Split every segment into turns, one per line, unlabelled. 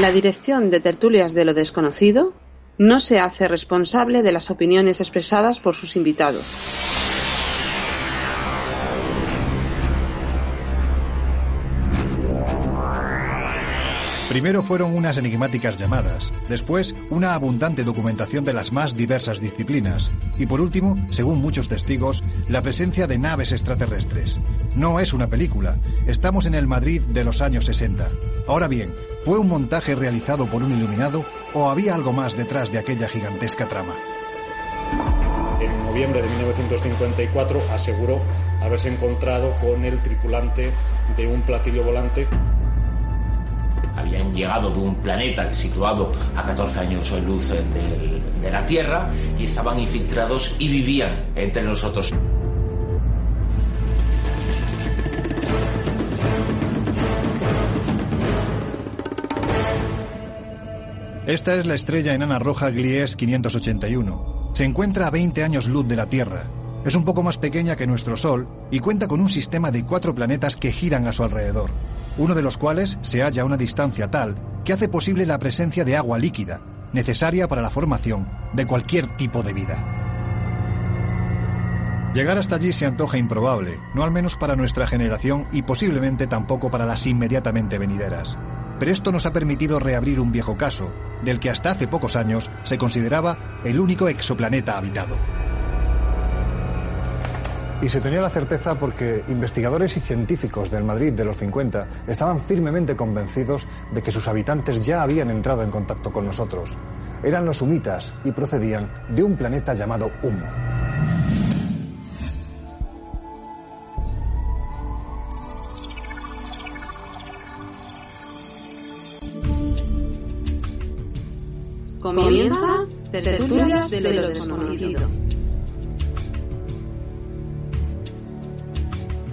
La dirección de Tertulias de lo Desconocido no se hace responsable de las opiniones expresadas por sus invitados.
Primero fueron unas enigmáticas llamadas, después una abundante documentación de las más diversas disciplinas y por último, según muchos testigos, la presencia de naves extraterrestres. No es una película, estamos en el Madrid de los años 60. Ahora bien, ¿fue un montaje realizado por un iluminado o había algo más detrás de aquella gigantesca trama?
En noviembre de 1954 aseguró haberse encontrado con el tripulante de un platillo volante
habían llegado de un planeta situado a 14 años de luz de, la Tierra y estaban infiltrados y vivían entre nosotros.
Esta es la estrella enana roja Gliese 581. Se encuentra a 20 años luz de la Tierra. Es un poco más pequeña que nuestro Sol y cuenta con un sistema de cuatro planetas que giran a su alrededor uno de los cuales se halla a una distancia tal que hace posible la presencia de agua líquida, necesaria para la formación de cualquier tipo de vida. Llegar hasta allí se antoja improbable, no al menos para nuestra generación y posiblemente tampoco para las inmediatamente venideras. Pero esto nos ha permitido reabrir un viejo caso, del que hasta hace pocos años se consideraba el único exoplaneta habitado.
Y se tenía la certeza porque investigadores y científicos del Madrid de los 50 estaban firmemente convencidos de que sus habitantes ya habían entrado en contacto con nosotros. Eran los humitas y procedían de un planeta llamado Humo.
Comienza Tertulias de lo Desconocido.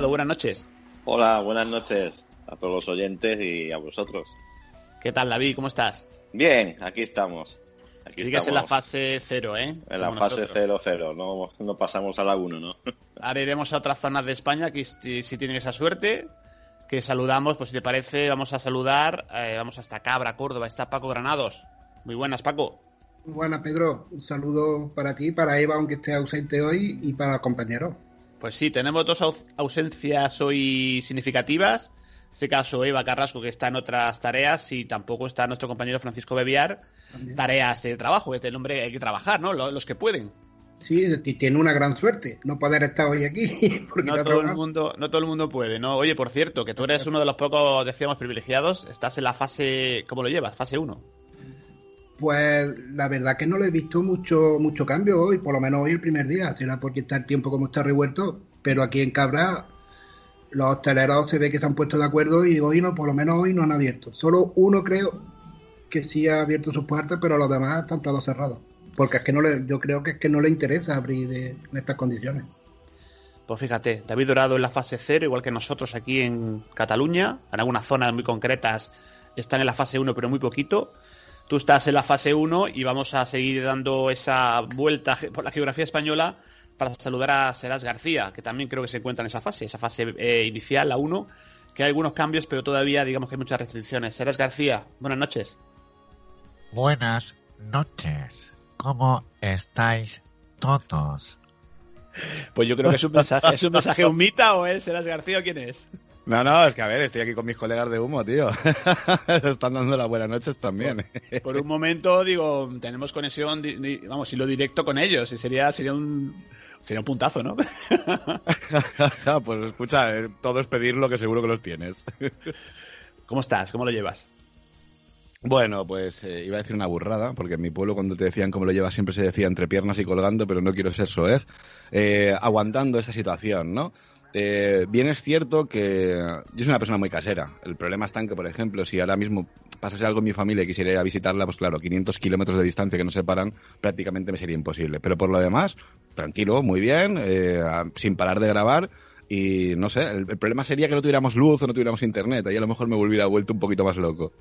buenas noches.
Hola, buenas noches a todos los oyentes y a vosotros.
¿Qué tal, David? ¿Cómo estás?
Bien, aquí estamos.
Aquí Sigues en la fase cero, ¿eh?
En la fase cero, cero. No, no pasamos a la 1, ¿no?
Ahora iremos a otras zonas de España que si, tienen esa suerte, que saludamos, pues si te parece, vamos a saludar, eh, vamos hasta Cabra, Córdoba, está Paco Granados. Muy buenas, Paco.
Muy buenas, Pedro. Un saludo para ti, para Eva, aunque esté ausente hoy, y para el compañero.
Pues sí, tenemos dos ausencias hoy significativas. En este caso, Eva Carrasco, que está en otras tareas, y tampoco está nuestro compañero Francisco Bebiar, tareas de trabajo, que este hombre hay que trabajar, ¿no? Los, que pueden.
Sí, tiene una gran suerte no poder estar hoy aquí.
No todo, el mundo, no todo el mundo puede, ¿no? Oye, por cierto, que tú eres uno de los pocos, decíamos, privilegiados, estás en la fase, ¿cómo lo llevas? Fase 1.
Pues la verdad que no le he visto mucho, mucho cambio hoy, por lo menos hoy el primer día, será porque está el tiempo como está revuelto, pero aquí en Cabra los hosteleros se ve que se han puesto de acuerdo y hoy no, por lo menos hoy no han abierto. Solo uno creo que sí ha abierto sus puertas, pero los demás están todos cerrados. Porque es que no le, yo creo que es que no le interesa abrir en estas condiciones.
Pues fíjate, David Dorado en la fase cero, igual que nosotros aquí en Cataluña, en algunas zonas muy concretas están en la fase 1, pero muy poquito. Tú estás en la fase 1 y vamos a seguir dando esa vuelta por la geografía española para saludar a Serás García, que también creo que se encuentra en esa fase, esa fase eh, inicial, la 1, que hay algunos cambios, pero todavía digamos que hay muchas restricciones. Serás García, buenas noches.
Buenas noches. ¿Cómo estáis todos?
Pues yo creo que es un mensaje, ¿es un mensaje un mita o es Serás García o quién es?
No, no, es que a ver, estoy aquí con mis colegas de humo, tío. Están dando las buenas noches también.
Por, un momento, digo, tenemos conexión, vamos, y lo directo con ellos, y sería, sería un sería un puntazo, ¿no?
pues escucha, eh, todo es pedir lo que seguro que los tienes.
¿Cómo estás? ¿Cómo lo llevas?
Bueno, pues eh, iba a decir una burrada, porque en mi pueblo cuando te decían cómo lo llevas siempre se decía entre piernas y colgando, pero no quiero ser soez, eh, aguantando esta situación, ¿no? Eh, bien es cierto que yo soy una persona muy casera. El problema está en que, por ejemplo, si ahora mismo pasase algo en mi familia y quisiera ir a visitarla, pues claro, 500 kilómetros de distancia que nos separan, prácticamente me sería imposible. Pero por lo demás, tranquilo, muy bien, eh, sin parar de grabar. Y no sé, el, el problema sería que no tuviéramos luz o no tuviéramos internet. Ahí a lo mejor me volviera vuelto un poquito más loco.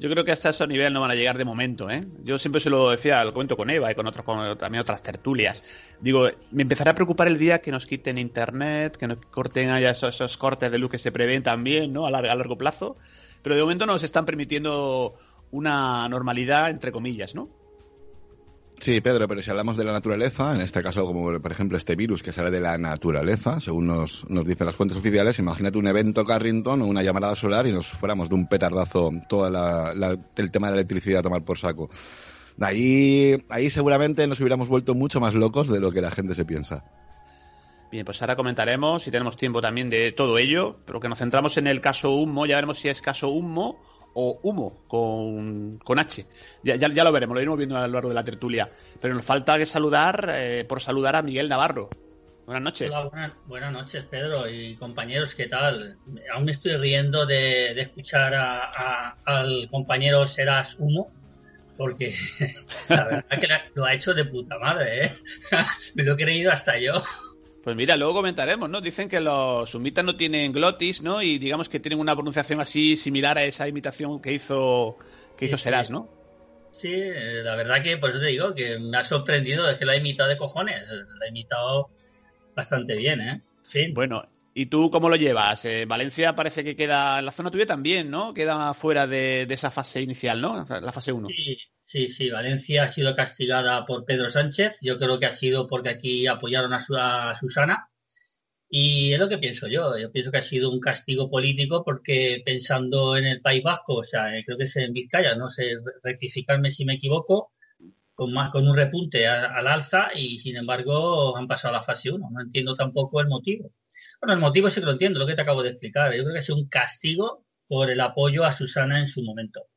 Yo creo que hasta ese nivel no van a llegar de momento, ¿eh? Yo siempre se lo decía, lo cuento con Eva y con otros, con también otras tertulias. Digo, me empezará a preocupar el día que nos quiten internet, que nos corten allá esos, esos cortes de luz que se prevén también, ¿no? A largo, a largo plazo. Pero de momento nos están permitiendo una normalidad, entre comillas, ¿no?
Sí, Pedro, pero si hablamos de la naturaleza, en este caso, como por ejemplo este virus que sale de la naturaleza, según nos, nos dicen las fuentes oficiales, imagínate un evento Carrington o una llamada solar y nos fuéramos de un petardazo todo la, la, el tema de la electricidad a tomar por saco. Ahí, ahí seguramente nos hubiéramos vuelto mucho más locos de lo que la gente se piensa.
Bien, pues ahora comentaremos, si tenemos tiempo también de todo ello, pero que nos centramos en el caso Humo, ya veremos si es caso Humo o humo con, con H. Ya, ya, ya, lo veremos, lo iremos viendo a lo largo de la tertulia. Pero nos falta que saludar, eh, por saludar a Miguel Navarro. Buenas noches.
Buenas, noches, Pedro y compañeros, ¿qué tal? Aún me estoy riendo de, de escuchar a, al compañero Serás Humo, porque la verdad que lo ha hecho de puta madre, ¿eh? me lo he creído hasta yo.
Pues mira, luego comentaremos, ¿no? Dicen que los sumitas no tienen glotis, ¿no? Y digamos que tienen una pronunciación así similar a esa imitación que hizo que hizo Serás, ¿no?
Sí, la verdad que por eso te digo que me ha sorprendido, es que la he imitado de cojones, la he imitado bastante bien, ¿eh? Fin.
Bueno, ¿y tú cómo lo llevas? Eh, Valencia parece que queda, la zona tuya también, ¿no? Queda fuera de, de esa fase inicial, ¿no? La fase 1.
Sí, Sí, sí, Valencia ha sido castigada por Pedro Sánchez. Yo creo que ha sido porque aquí apoyaron a, su, a, Susana. Y es lo que pienso yo. Yo pienso que ha sido un castigo político porque pensando en el País Vasco, o sea, creo que es en Vizcaya, no sé, rectificarme si me equivoco, con, más, con un repunte al alza y sin embargo han pasado a la fase 1. No entiendo tampoco el motivo. Bueno, el motivo sí que lo entiendo, lo que te acabo de explicar. Yo creo que sido un castigo por el apoyo a Susana en su momento.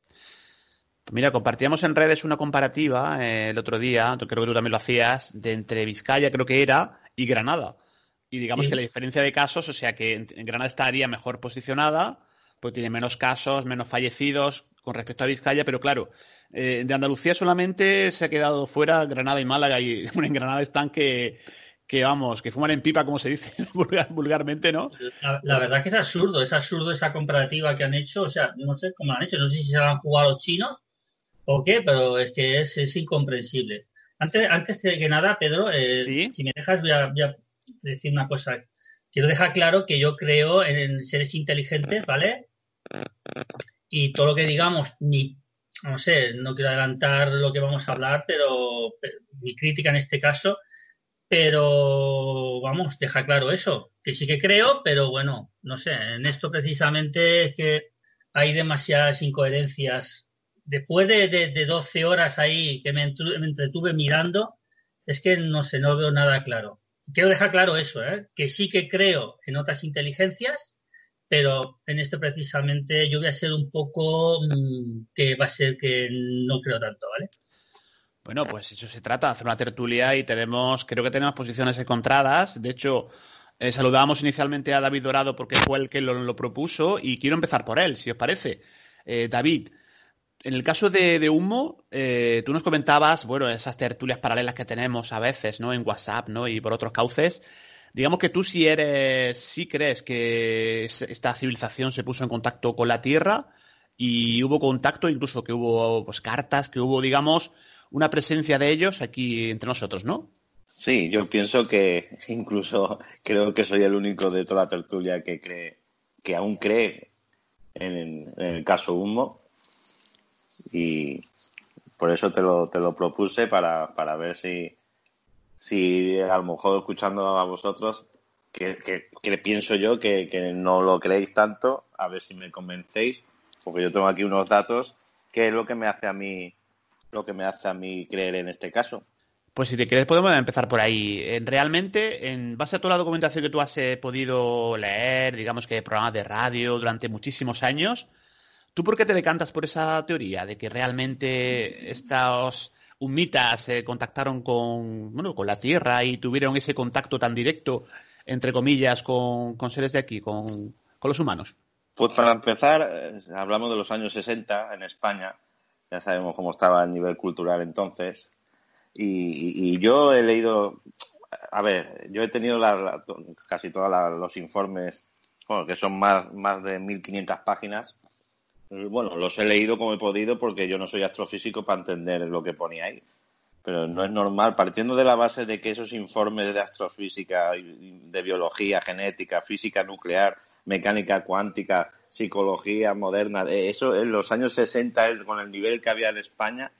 Mira, compartíamos en redes una comparativa eh, el otro día, creo que tú también lo hacías, de entre Vizcaya, creo que era, y Granada. Y digamos sí. que la diferencia de casos, o sea que en Granada estaría mejor posicionada, porque tiene menos casos, menos fallecidos con respecto a Vizcaya, pero claro, eh, de Andalucía solamente se ha quedado fuera Granada y Málaga, y bueno, en Granada están que, que vamos, que fuman en pipa, como se dice vulgar, vulgarmente, ¿no?
La, la, verdad es que es absurdo, es absurdo esa comparativa que han hecho, o sea, no sé cómo lo han hecho, no sé si se la han jugado los chinos o qué, pero es que es, es incomprensible. Antes, antes que nada, Pedro, eh, ¿Sí? si me dejas, voy a, voy a, decir una cosa. Quiero dejar claro que yo creo en seres inteligentes, ¿vale? Y todo lo que digamos, ni, no sé, no quiero adelantar lo que vamos a hablar, pero, pero mi crítica en este caso, pero vamos, deja claro eso, que sí que creo, pero bueno, no sé, en esto precisamente es que hay demasiadas incoherencias después de, de, de, 12 horas ahí que me, me, entretuve mirando, es que no sé, no veo nada claro. Quiero dejar claro eso, ¿eh? que sí que creo en otras inteligencias, pero en esto precisamente yo voy a ser un poco mmm, que va a ser que no creo tanto, ¿vale?
Bueno, pues eso se trata, hacer una tertulia y tenemos, creo que tenemos posiciones encontradas. De hecho, eh, saludábamos inicialmente a David Dorado porque fue el que lo, lo propuso y quiero empezar por él, si os parece. Eh, David, en el caso de, Humo, eh, tú nos comentabas, bueno, esas tertulias paralelas que tenemos a veces, ¿no? En WhatsApp, ¿no? Y por otros cauces. Digamos que tú sí eres, sí crees que esta civilización se puso en contacto con la Tierra y hubo contacto, incluso que hubo pues, cartas, que hubo, digamos, una presencia de ellos aquí entre nosotros, ¿no?
Sí, yo pienso que incluso creo que soy el único de toda la tertulia que cree, que aún cree en el caso Humo y por eso te lo, te lo propuse para, para ver si, si a lo mejor escuchando a vosotros, que, que, pienso yo que, que, no lo creéis tanto, a ver si me convencéis, porque yo tengo aquí unos datos, que es lo que me hace a mí, lo que me hace a mí creer en este caso.
Pues si te quieres podemos empezar por ahí. Realmente, en base a toda la documentación que tú has eh, podido leer, digamos que programas de radio durante muchísimos años, ¿Tú por qué te decantas por esa teoría de que realmente estos humitas se contactaron con, bueno, con la Tierra y tuvieron ese contacto tan directo, entre comillas, con, con seres de aquí, con, con los humanos?
Pues para empezar, eh, hablamos de los años 60 en España, ya sabemos cómo estaba el nivel cultural entonces, y, y yo he leído, a ver, yo he tenido la- la- casi todos los informes, bueno, que son más, más de 1500 páginas. Bueno, los he leído como he podido porque yo no soy astrofísico para entender lo que ponía ahí. Pero no es normal, partiendo de la base de que esos informes de astrofísica, de biología, genética, física nuclear, mecánica cuántica, psicología moderna, eh, eso en los años 60, el- con el nivel que había en España,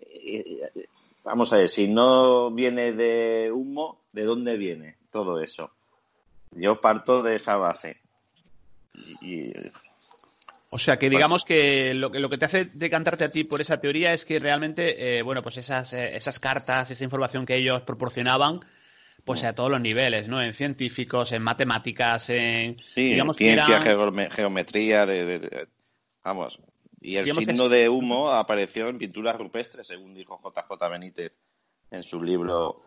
eh, eh, vamos a ver, si no viene de humo, ¿de dónde viene todo eso? Yo parto de esa base. Y-
O sea, que digamos que lo, que lo que te hace decantarte a ti por esa teoría es que realmente, eh, bueno, pues esas, eh, esas cartas, esa información que ellos proporcionaban, pues a todos los niveles, ¿no? En científicos, en matemáticas, en...
Sí,
digamos que
ciencia,
eran-
geometría, de, de- de- vamos. Y el
Digamos
signo
es-
de humo apareció en pinturas rupestres, según dijo JJ Benítez en su libro,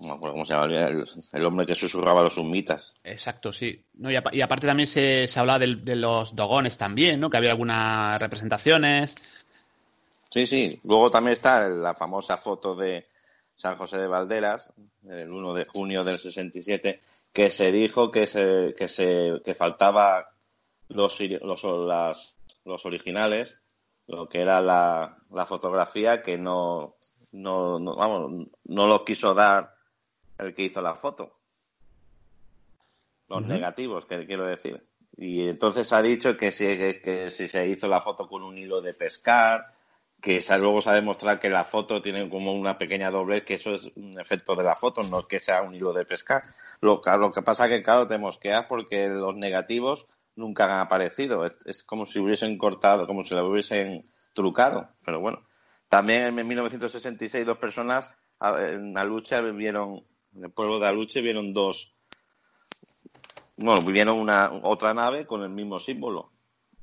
no me acuerdo cómo se llama, el, el hombre que susurraba los humitas.
Exacto, sí. No, y, apa- y aparte también se, se hablaba del- de, los dogones también, ¿no? Que había algunas representaciones.
Sí, sí. Luego también está la famosa foto de San José de Valderas, el 1 de junio del 67, que se dijo que se que se que faltaba los los las- los originales, lo que era la, la fotografía que no no, no vamos no lo quiso dar el que hizo la foto. Los negativos, que quiero decir. Y entonces ha dicho que si, que, que si se hizo la foto con un hilo de pescar, que luego se ha demostrado que la foto tiene como una pequeña doblez, que eso es un efecto de la foto, no que sea un hilo de pescar. Lo, lo que pasa que, claro, te mosqueas porque los negativos nunca han aparecido. Es, es como si hubiesen cortado, como si lo hubiesen trucado. Pero bueno. También en 1966 dos personas en Aluche vieron, en el pueblo de Aluche vieron dos, bueno, vieron una otra nave con el mismo símbolo.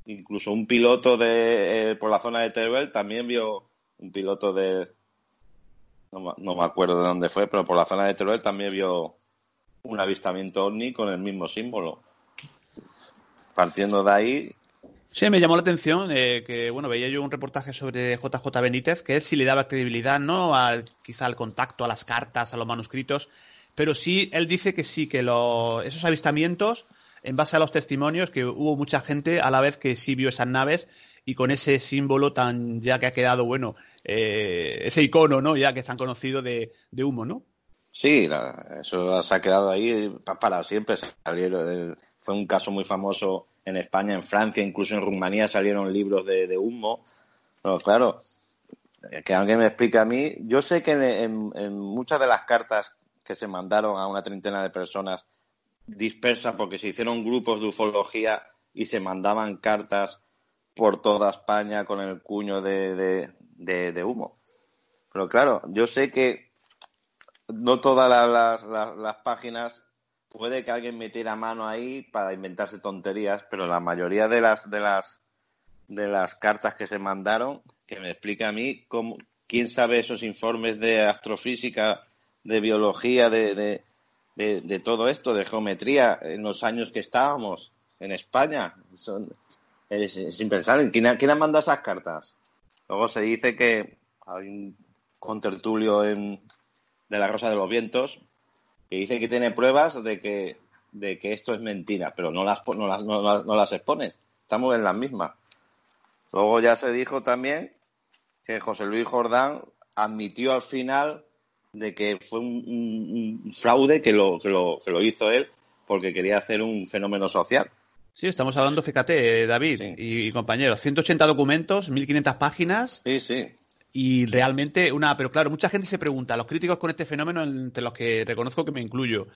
Incluso un piloto de eh, por la zona de Teruel también vio un piloto de no, no me acuerdo de dónde fue, pero por la zona de Teruel también vio un avistamiento ovni con el mismo símbolo. Partiendo de ahí,
Sí, me llamó la atención eh, que, bueno, veía yo un reportaje sobre JJ Benítez, que él sí le daba credibilidad, ¿no? Al, quizá al contacto, a las cartas, a los manuscritos, pero sí, él dice que sí, que lo- esos avistamientos, en base a los testimonios, que hubo mucha gente a la vez que sí vio esas naves y con ese símbolo tan ya que ha quedado, bueno, eh, ese icono, ¿no? Ya que es tan conocido de, de humo, ¿no?
Sí, la- eso se ha quedado ahí pa- para siempre. Salieron, eh, fue un caso muy famoso en España, en Francia, incluso en Rumanía salieron libros de, humo. Pero claro, que alguien me explique a mí. Yo sé que en, muchas de las cartas que se mandaron a una treintena de personas dispersas, porque se hicieron grupos de ufología y se mandaban cartas por toda España con el cuño de, humo. Pero claro, yo sé que no todas la- las, las- las páginas puede que alguien metiera mano ahí para inventarse tonterías, pero la mayoría de las de las de las cartas que se mandaron, que me explique a mí cómo, quién sabe esos informes de astrofísica, de biología, de, de, de- de todo esto, de geometría, en los años que estábamos en España. Son, es, es impensable. ¿Quién ha, quién ha mandado esas cartas? Luego se dice que hay un contertulio en, de la Rosa de los Vientos que dice que tiene pruebas de que, de que esto es mentira, pero no las, no las, no las, no las expones. Estamos en las mismas. Luego ya se dijo también que José Luis Jordán admitió al final de que fue un, un- un fraude que lo, que, lo, que lo hizo él porque quería hacer un fenómeno social.
Sí, estamos hablando, fíjate, eh, David y, y compañeros, 180 documentos, 1500 páginas.
Sí, sí.
Y realmente una, pero claro, mucha gente se pregunta, los críticos con este fenómeno, entre los que reconozco que me incluyo,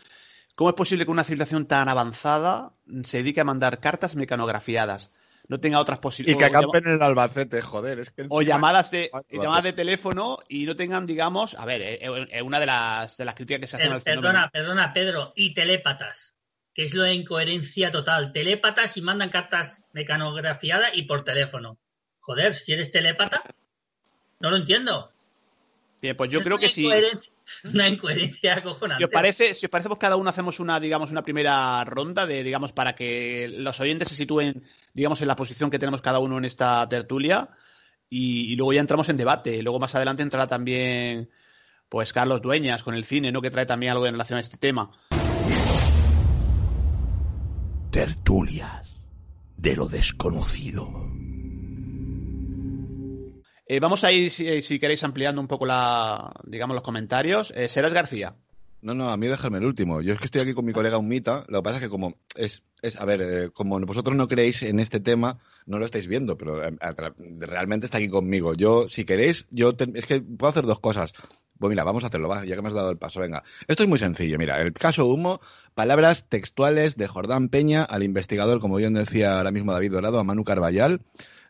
¿cómo es posible que una civilización tan avanzada se dedique a mandar cartas mecanografiadas? No tenga otras
Y
posibilidades.
que acampen en el Albacete, joder. Es que
O llamadas de,
Albacete.
llamadas de teléfono y no tengan, digamos, a ver, es una de las, de las críticas que se hacen al fenómeno.
perdona, perdona, Pedro, y telépatas. que es lo de incoherencia total. Telépatas y mandan cartas mecanografiadas y por teléfono. Joder, si eres telépata, no lo entiendo.
Bien, pues yo
Es
creo que sí.
incoherencia- Una incoherencia acojonante.
Si os parece, si os parece, pues cada uno hacemos una, digamos, una primera ronda de, digamos, para que los oyentes se sitúen, digamos, en la posición que tenemos cada uno en esta tertulia. Y, y luego ya entramos en debate. Luego más adelante entrará también, pues, Carlos Dueñas con el cine, ¿no? Que trae también algo en relación a este tema.
Tertulias de lo desconocido.
Eh, vamos a ir, si, si queréis, ampliando un poco la, digamos, los comentarios. Eh, Serás García.
No, no, a mí déjame el último. Yo es que estoy aquí con mi colega Unmita. Lo que pasa es que como es, es a ver, eh, como vosotros no creéis en este tema, no lo estáis viendo, pero tra- realmente está aquí conmigo. Yo, si queréis, yo es que puedo hacer dos cosas. Pues mira, vamos a hacerlo, va, ya que me has dado el paso, venga. Esto es muy sencillo, mira, el caso Humo, palabras textuales de Jordán Peña al investigador, como bien decía ahora mismo David Dorado, a Manu Carballal.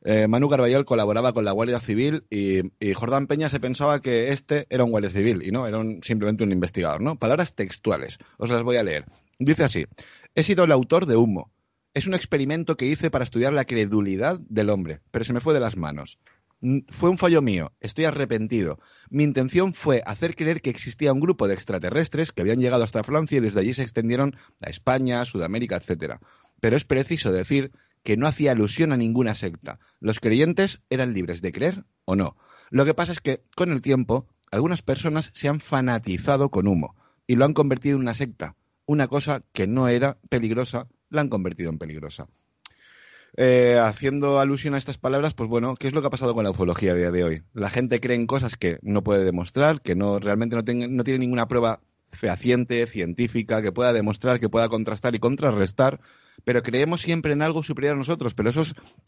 Eh, Manu Carballal colaboraba con la Guardia Civil y, Jordán Peña se pensaba que este era un guardia civil y no, era simplemente un investigador, ¿no? Palabras textuales, os las voy a leer. Dice así, he sido el autor de Humo. Es un experimento que hice para estudiar la credulidad del hombre, pero se me fue de las manos. Fue un fallo mío, estoy arrepentido. Mi intención fue hacer creer que existía un grupo de extraterrestres que habían llegado hasta Francia y desde allí se extendieron a España, Sudamérica, etcétera. Pero es preciso decir que no hacía alusión a ninguna secta. Los creyentes eran libres de creer o no. Lo que pasa es que, con el tiempo, algunas personas se han fanatizado con humo y lo han convertido en una secta. Una cosa que no era peligrosa, la han convertido en peligrosa. Eh, haciendo alusión a estas palabras, pues bueno, ¿qué es lo que ha pasado con la ufología a día de hoy? La gente cree en cosas que no puede demostrar, que no realmente no, no tiene ninguna prueba fehaciente, científica, que pueda demostrar, que pueda contrastar y contrarrestar, pero creemos siempre en algo superior a nosotros, pero eso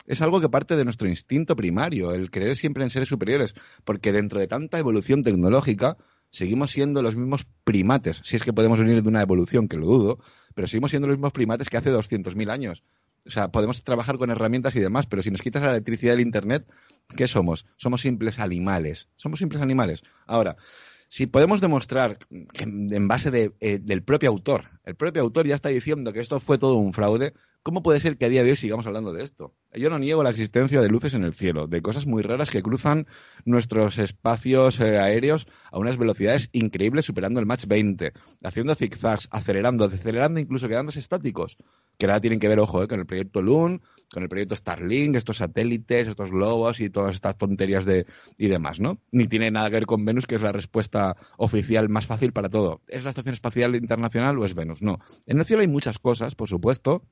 es, algo que parte de nuestro instinto primario, el creer siempre en seres superiores, porque dentro de tanta evolución tecnológica, seguimos siendo los mismos primates, si es que podemos venir de una evolución, que lo dudo, pero seguimos siendo los mismos primates que hace 200.000 años. O sea, podemos trabajar con herramientas y demás, pero si nos quitas la electricidad del Internet, ¿qué somos? Somos simples animales. Somos simples animales. Ahora, si podemos demostrar que en base eh, del propio autor, el propio autor ya está diciendo que esto fue todo un fraude, ¿cómo puede ser que a día de hoy sigamos hablando de esto? Yo no niego la existencia de luces en el cielo, de cosas muy raras que cruzan nuestros espacios eh, aéreos a unas velocidades increíbles, superando el Mach 20, haciendo zigzags, acelerando, decelerando, incluso quedándose estáticos. Que nada tienen que ver, ojo, eh, con el proyecto Loon, con el proyecto Starlink, estos satélites, estos globos y todas estas tonterías de y demás, ¿no? Ni tiene nada que ver con Venus, que es la respuesta oficial más fácil para todo. ¿Es la Estación Espacial Internacional o es Venus? No. En el cielo hay muchas cosas, por supuesto,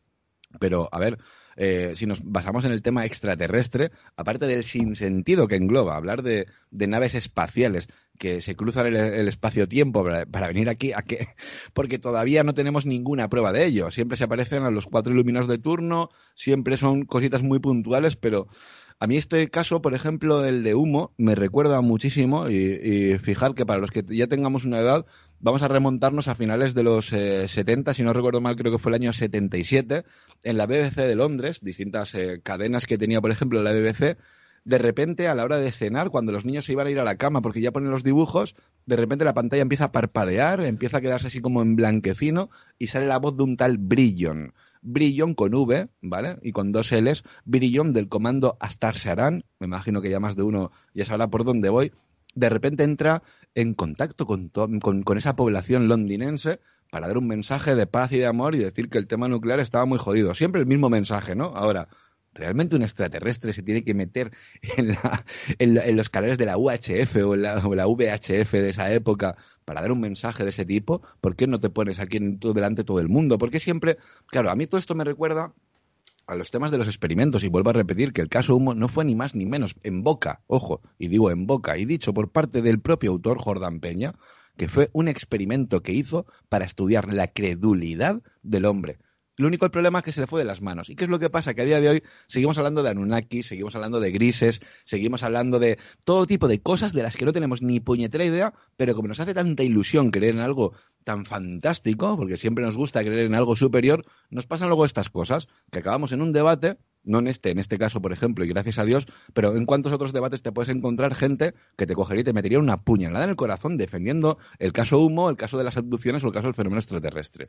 pero, a ver, eh, si nos basamos en el tema extraterrestre, aparte del sinsentido que engloba hablar de, de naves espaciales que se cruzan el, espacio-tiempo para, venir aquí, ¿a qué? Porque todavía no tenemos ninguna prueba de ello. Siempre se aparecen a los cuatro iluminados de turno, siempre son cositas muy puntuales, pero a mí este caso, por ejemplo, el de humo, me recuerda muchísimo y, y fijar que para los que ya tengamos una edad, vamos a remontarnos a finales de los eh, 70, si no recuerdo mal, creo que fue el año 77, en la BBC de Londres, distintas eh, cadenas que tenía, por ejemplo, la BBC, de repente a la hora de cenar, cuando los niños se iban a ir a la cama porque ya ponen los dibujos, de repente la pantalla empieza a parpadear, empieza a quedarse así como en blanquecino y sale la voz de un tal Brillon. Brillon con V, ¿vale? Y con dos L's, Brillon del comando Astar Saran, me imagino que ya más de uno ya sabrá por dónde voy, de repente entra en contacto con, con esa población londinense para dar un mensaje de paz y de amor y decir que el tema nuclear estaba muy jodido. Siempre el mismo mensaje, ¿no? Ahora, ¿realmente un extraterrestre se tiene que meter en, la- en los canales de la UHF o la, VHF de esa época para dar un mensaje de ese tipo? ¿Por qué no te pones aquí en delante de todo el mundo? Porque siempre, claro, a mí todo esto me recuerda a los temas de los experimentos y vuelvo a repetir que el caso Humo no fue ni más ni menos en boca, ojo, y digo en boca, y dicho por parte del propio autor Jordan Peña, que fue un experimento que hizo para estudiar la credulidad del hombre. Lo único el problema es que se le fue de las manos. ¿Y qué es lo que pasa? Que a día de hoy seguimos hablando de Anunnaki, seguimos hablando de grises, seguimos hablando de todo tipo de cosas de las que no tenemos ni puñetera idea, pero como nos hace tanta ilusión creer en algo tan fantástico, porque siempre nos gusta creer en algo superior, nos pasan luego estas cosas, que acabamos en un debate, no en este, en este caso, por ejemplo, y gracias a Dios, pero en cuántos otros debates te puedes encontrar gente que te cogería y te metería una puñalada en el corazón defendiendo el caso humo, el caso de las abducciones o el caso del fenómeno extraterrestre.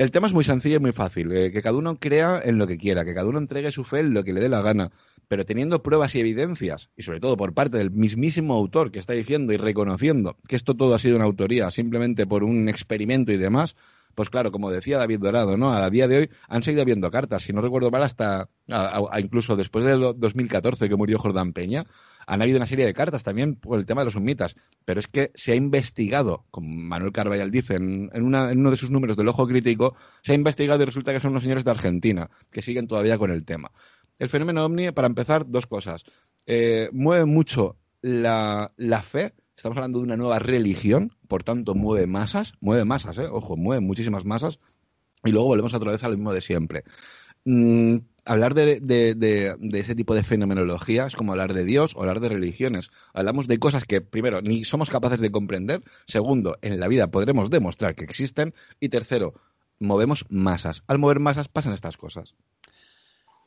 El tema es muy sencillo y muy fácil. eh, que cada uno crea en lo que quiera, que cada uno entregue su fe en lo que le dé la gana. Pero teniendo pruebas y evidencias, y sobre todo por parte del mismísimo autor que está diciendo y reconociendo que esto todo ha sido una autoría simplemente por un experimento y demás, pues claro, como decía David Dorado, ¿no? A día de hoy han seguido habiendo cartas, si no recuerdo mal, hasta a- incluso después del do- 2014 que murió Jordán Peña, han habido una serie de cartas también por el tema de los sumitas. Pero es que se ha investigado, como Manuel Carvallal dice en, uno de sus números del Ojo Crítico, se ha investigado y resulta que son unos señores de Argentina que siguen todavía con el tema. El fenómeno ovni, para empezar, dos cosas. Eh, mueve mucho la, la fe. Estamos hablando de una nueva religión, por tanto mueve masas, mueve masas, ¿eh? ojo, mueve muchísimas masas. Y luego volvemos otra vez a lo mismo de siempre. Mm, hablar de, de- de- de ese tipo de fenomenología es como hablar de Dios o hablar de religiones. Hablamos de cosas que, primero, ni somos capaces de comprender. Segundo, en la vida podremos demostrar que existen. Y tercero, movemos masas. Al mover masas pasan estas cosas.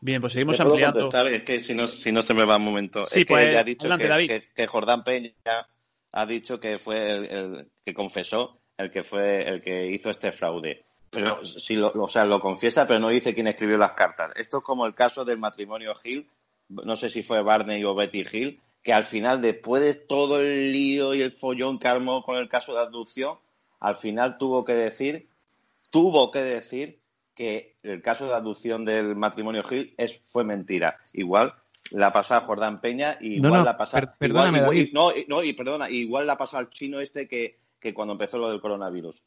Bien, pues seguimos
¿Te puedo
ampliando.
contestar? Es que si no, si no se me va un momento.
Sí,
es que
pues,
ella ha dicho
adelante,
que,
David.
que- que Jordán Peña ha dicho que fue el, el que confesó el que fue el que hizo este fraude. Pero si lo, o sea, lo confiesa, pero no dice quién escribió las cartas. Esto es como el caso del matrimonio Hill, no sé si fue Barney o Betty Hill, que al final, después de todo el lío y el follón que armó con el caso de abducción, al final tuvo que decir, tuvo que decir que el caso de abducción del matrimonio Hill es, fue mentira. Igual la pasa a Jordán Peña y igual
no,
la pasa
per- perdóname,
igual-
David.
y- no, y- no, y perdona, igual la pasa al chino este que, que cuando empezó lo del coronavirus.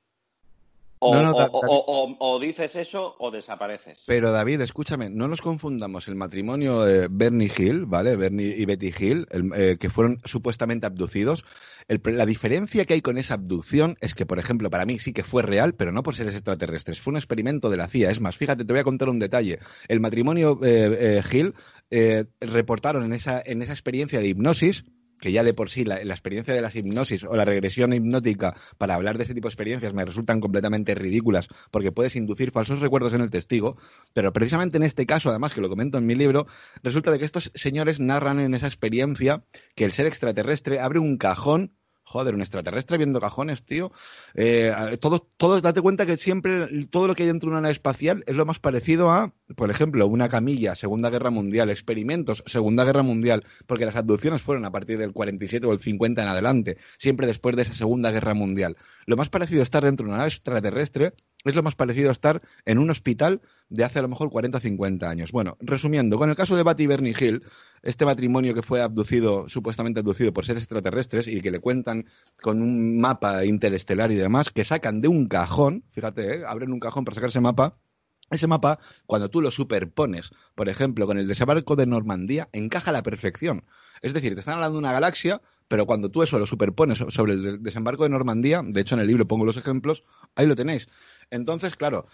O,
No, no,
o-
Da-
o-
David.
o- o- o dices eso o desapareces.
Pero David, escúchame, no nos confundamos el matrimonio eh, Bernie Hill, ¿vale? Bernie y Betty Hill, el- eh, que fueron supuestamente abducidos. El la diferencia que hay con esa abducción es que, por ejemplo, para mí sí que fue real, pero no por seres extraterrestres. Fue un experimento de la CIA. Es más, fíjate, te voy a contar un detalle. El matrimonio eh, eh, Hill reportaron en esa, en esa experiencia de hipnosis que ya de por sí la, experiencia de las hipnosis o la regresión hipnótica para hablar de ese tipo de experiencias me resultan completamente ridículas porque puedes inducir falsos recuerdos en el testigo, pero precisamente en este caso, además que lo comento en mi libro, resulta de que estos señores narran en esa experiencia que el ser extraterrestre abre un cajón Joder, un extraterrestre viendo cajones, tío. Eh, todo, todo, date cuenta que siempre todo lo que hay dentro de una nave espacial es lo más parecido a, por ejemplo, una camilla, Segunda Guerra Mundial, experimentos, Segunda Guerra Mundial, porque las abducciones fueron a partir del 47 o el 50 en adelante, siempre después de esa Segunda Guerra Mundial. Lo más parecido a estar dentro de una nave extraterrestre es lo más parecido a estar en un hospital de hace a lo mejor 40 o 50 años. Bueno, resumiendo, con el caso de Batty y Bernie Hill, este matrimonio que fue abducido, supuestamente abducido por seres extraterrestres y que le cuentan con un mapa interestelar y demás, que sacan de un cajón, fíjate, ¿eh? abren un cajón para sacar ese mapa, ese mapa, cuando tú lo superpones, por ejemplo, con el desembarco de Normandía, encaja a la perfección. Es decir, te están hablando de una galaxia, pero cuando tú eso lo superpones sobre el de- desembarco de Normandía, de hecho en el libro pongo los ejemplos, ahí lo tenéis. Entonces, claro,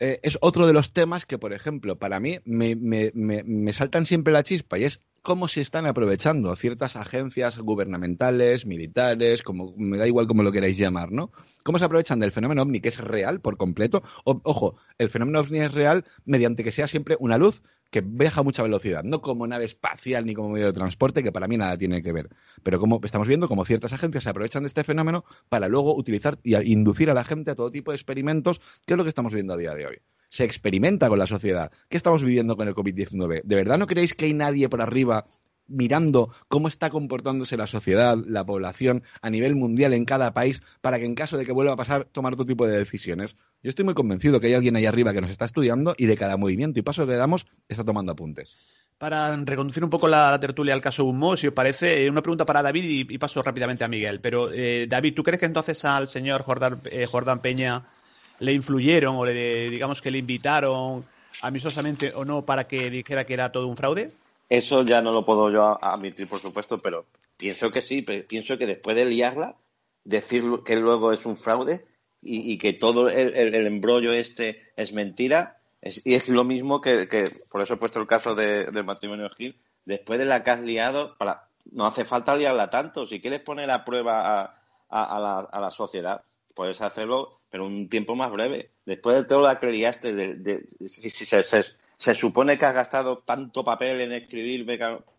eh, es otro de los temas que, por ejemplo, para mí me, me- me- me saltan siempre la chispa y es cómo se están aprovechando ciertas agencias gubernamentales, militares, como me da igual como lo queráis llamar, ¿no? ¿Cómo se aprovechan del fenómeno ovni que es real por completo? Ojo, el fenómeno ovni es real mediante que sea siempre una luz que viaja a mucha velocidad, no como nave espacial ni como medio de transporte, que para mí nada tiene que ver. Pero como estamos viendo, como ciertas agencias se aprovechan de este fenómeno para luego utilizar y inducir a la gente a todo tipo de experimentos, que es lo que estamos viendo a día de hoy. Se experimenta con la sociedad. ¿Qué estamos viviendo con el COVID-19? ¿De verdad no creéis que hay nadie por arriba mirando cómo está comportándose la sociedad, la población a nivel mundial en cada país para que en caso de que vuelva a pasar tomar otro tipo de decisiones. Yo estoy muy convencido que hay alguien ahí arriba que nos está estudiando y de cada movimiento y paso que damos está tomando apuntes.
Para reconducir un poco la, la tertulia al caso Humo, si os parece, eh, una pregunta para David y, y paso rápidamente a Miguel. Pero, eh, David, ¿tú crees que entonces al señor Jordán, eh, Jordán Peña le influyeron o le, digamos que le invitaron amistosamente o no para que dijera que era todo un fraude?
Eso ya no lo puedo yo admitir, por supuesto, pero pienso que sí. Pienso que después de liarla, decir que luego es un fraude y, y que todo el, embrollo este es mentira, es, y es lo mismo que, que- por eso he puesto el caso de- del matrimonio Gil, después de la que has liado, para, no hace falta liarla tanto. Si quieres poner a prueba a, a- a la, a la sociedad, puedes hacerlo, pero un tiempo más breve. Después de todo la que liaste, de, si- se, se- se supone que has gastado tanto papel en escribir,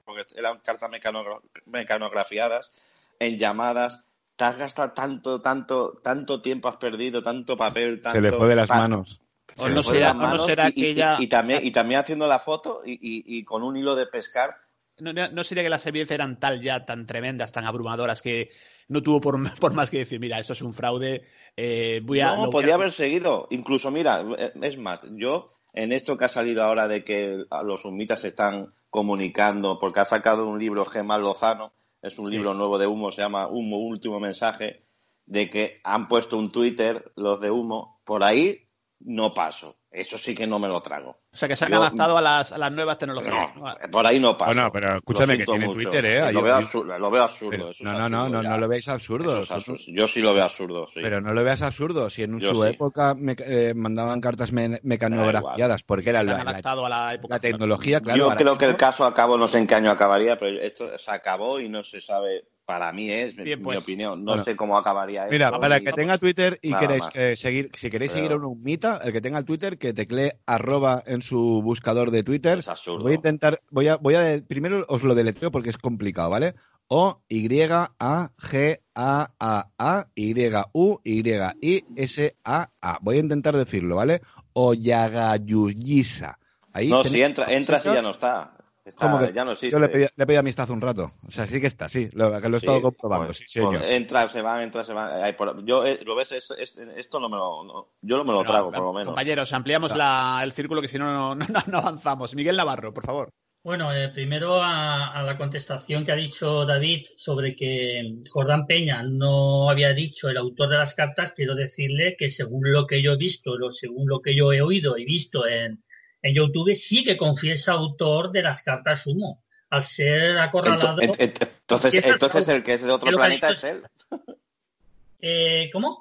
porque eran cartas mecano- mecanografiadas, en llamadas, te has gastado tanto, tanto, tanto tiempo has perdido, tanto papel, tanto...
Se le fue de las manos.
O
se
no será- no
manos
será
y,
que
y-
ella-
y también, y también haciendo la foto y, y- y con un hilo de pescar.
No, no- no sería que las evidencias eran tal ya, tan tremendas, tan abrumadoras, que no tuvo por, por más que decir, mira, esto es un fraude, eh, voy a...
no,
lo voy a
podía
hacer".
haber seguido. Incluso, mira, eh, es más, yo en esto que ha salido ahora de que los humitas se están comunicando, porque ha sacado un libro Gemma Lozano, es un
Sí.
libro nuevo de Humo, se llama Humo, último mensaje, de que han puesto un Twitter los de Humo, por ahí no paso. Eso sí que no me lo trago.
O sea, que se han
Yo-
adaptado a las, a las nuevas tecnologías.
No, por ahí no paso.
Bueno, pero
Lo
escúchame, que tiene
mucho.
Twitter, ¿eh?
Lo veo absurdo. Lo veo absurdo
Pero-
eso es
no, no, no,
absurdo
no, no lo veis absurdo.
Eso es absurdo. Yo sí lo veo absurdo, sí.
Pero no lo veas absurdo. Si en
Yo
su
sí.
época me- eh, mandaban cartas me- mecanografiadas, porque era
se
la,
han
la-
adaptado a la época.
la tecnología, claro.
Yo creo que el caso acabó, no sé en qué año acabaría, pero esto se acabó y no se sabe. Para mí es
Bien,
mi
pues.
opinión. No
Bueno.
sé cómo acabaría esto.
Mira, para el que tenga Twitter y queréis eh, seguir, si queréis
Pero-
seguir a un humita, el que tenga el Twitter, que teclee arroba en su buscador de Twitter.
Es absurdo.
Voy a intentar, voy a, voy a, primero os lo deletreo porque es complicado, ¿vale? O Y A G A A A Y U Y I S A A. Voy a intentar decirlo, ¿vale? Oyagayuyisa. Ahí
No, si entra, entras y ya no está. Está-
¿Cómo que?
ya no existe.
Yo le pedí, le pedí amistad hace un rato. O sea, sí que está, sí. Lo, he estado
Sí,
comprobando,
pues,
sí, señor.
pues, entra, se van, entra, se van. Ay, por- yo, eh, lo ves, Es- es- esto no me lo, no- yo no me lo trago, por lo menos.
Compañeros, ampliamos la- el círculo que si no, no, no, no avanzamos. Miguel Navarro, por favor.
Bueno, eh, primero a, a la contestación que ha dicho David sobre que Jordán Peña no había dicho el autor de las cartas, quiero decirle que según lo que yo he visto, lo, según lo que yo he oído y visto en, en YouTube, sí que confiesa autor de las cartas humo. Al ser acorralado.
Ent- ent- ent- entonces, entonces el que es de otro planeta es él.
Eh, ¿Cómo?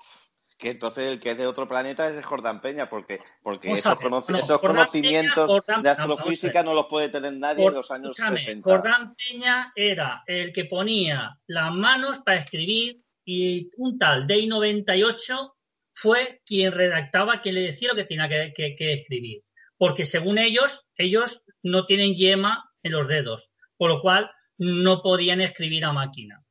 Que entonces el que es de otro planeta es Jordán Peña, porque, porque esos,
a ver,
conoci-
no,
esos
Jordán
conocimientos
Peña, Jordán-
de astrofísica no los puede tener nadie en los años
escúchame,
60.
Jordán Peña era el que ponía las manos para escribir y un tal Day 98 fue quien redactaba, quien le decía lo que tenía que, que- que escribir. Porque según ellos, ellos no tienen yema en los dedos, por lo cual no podían escribir a máquina.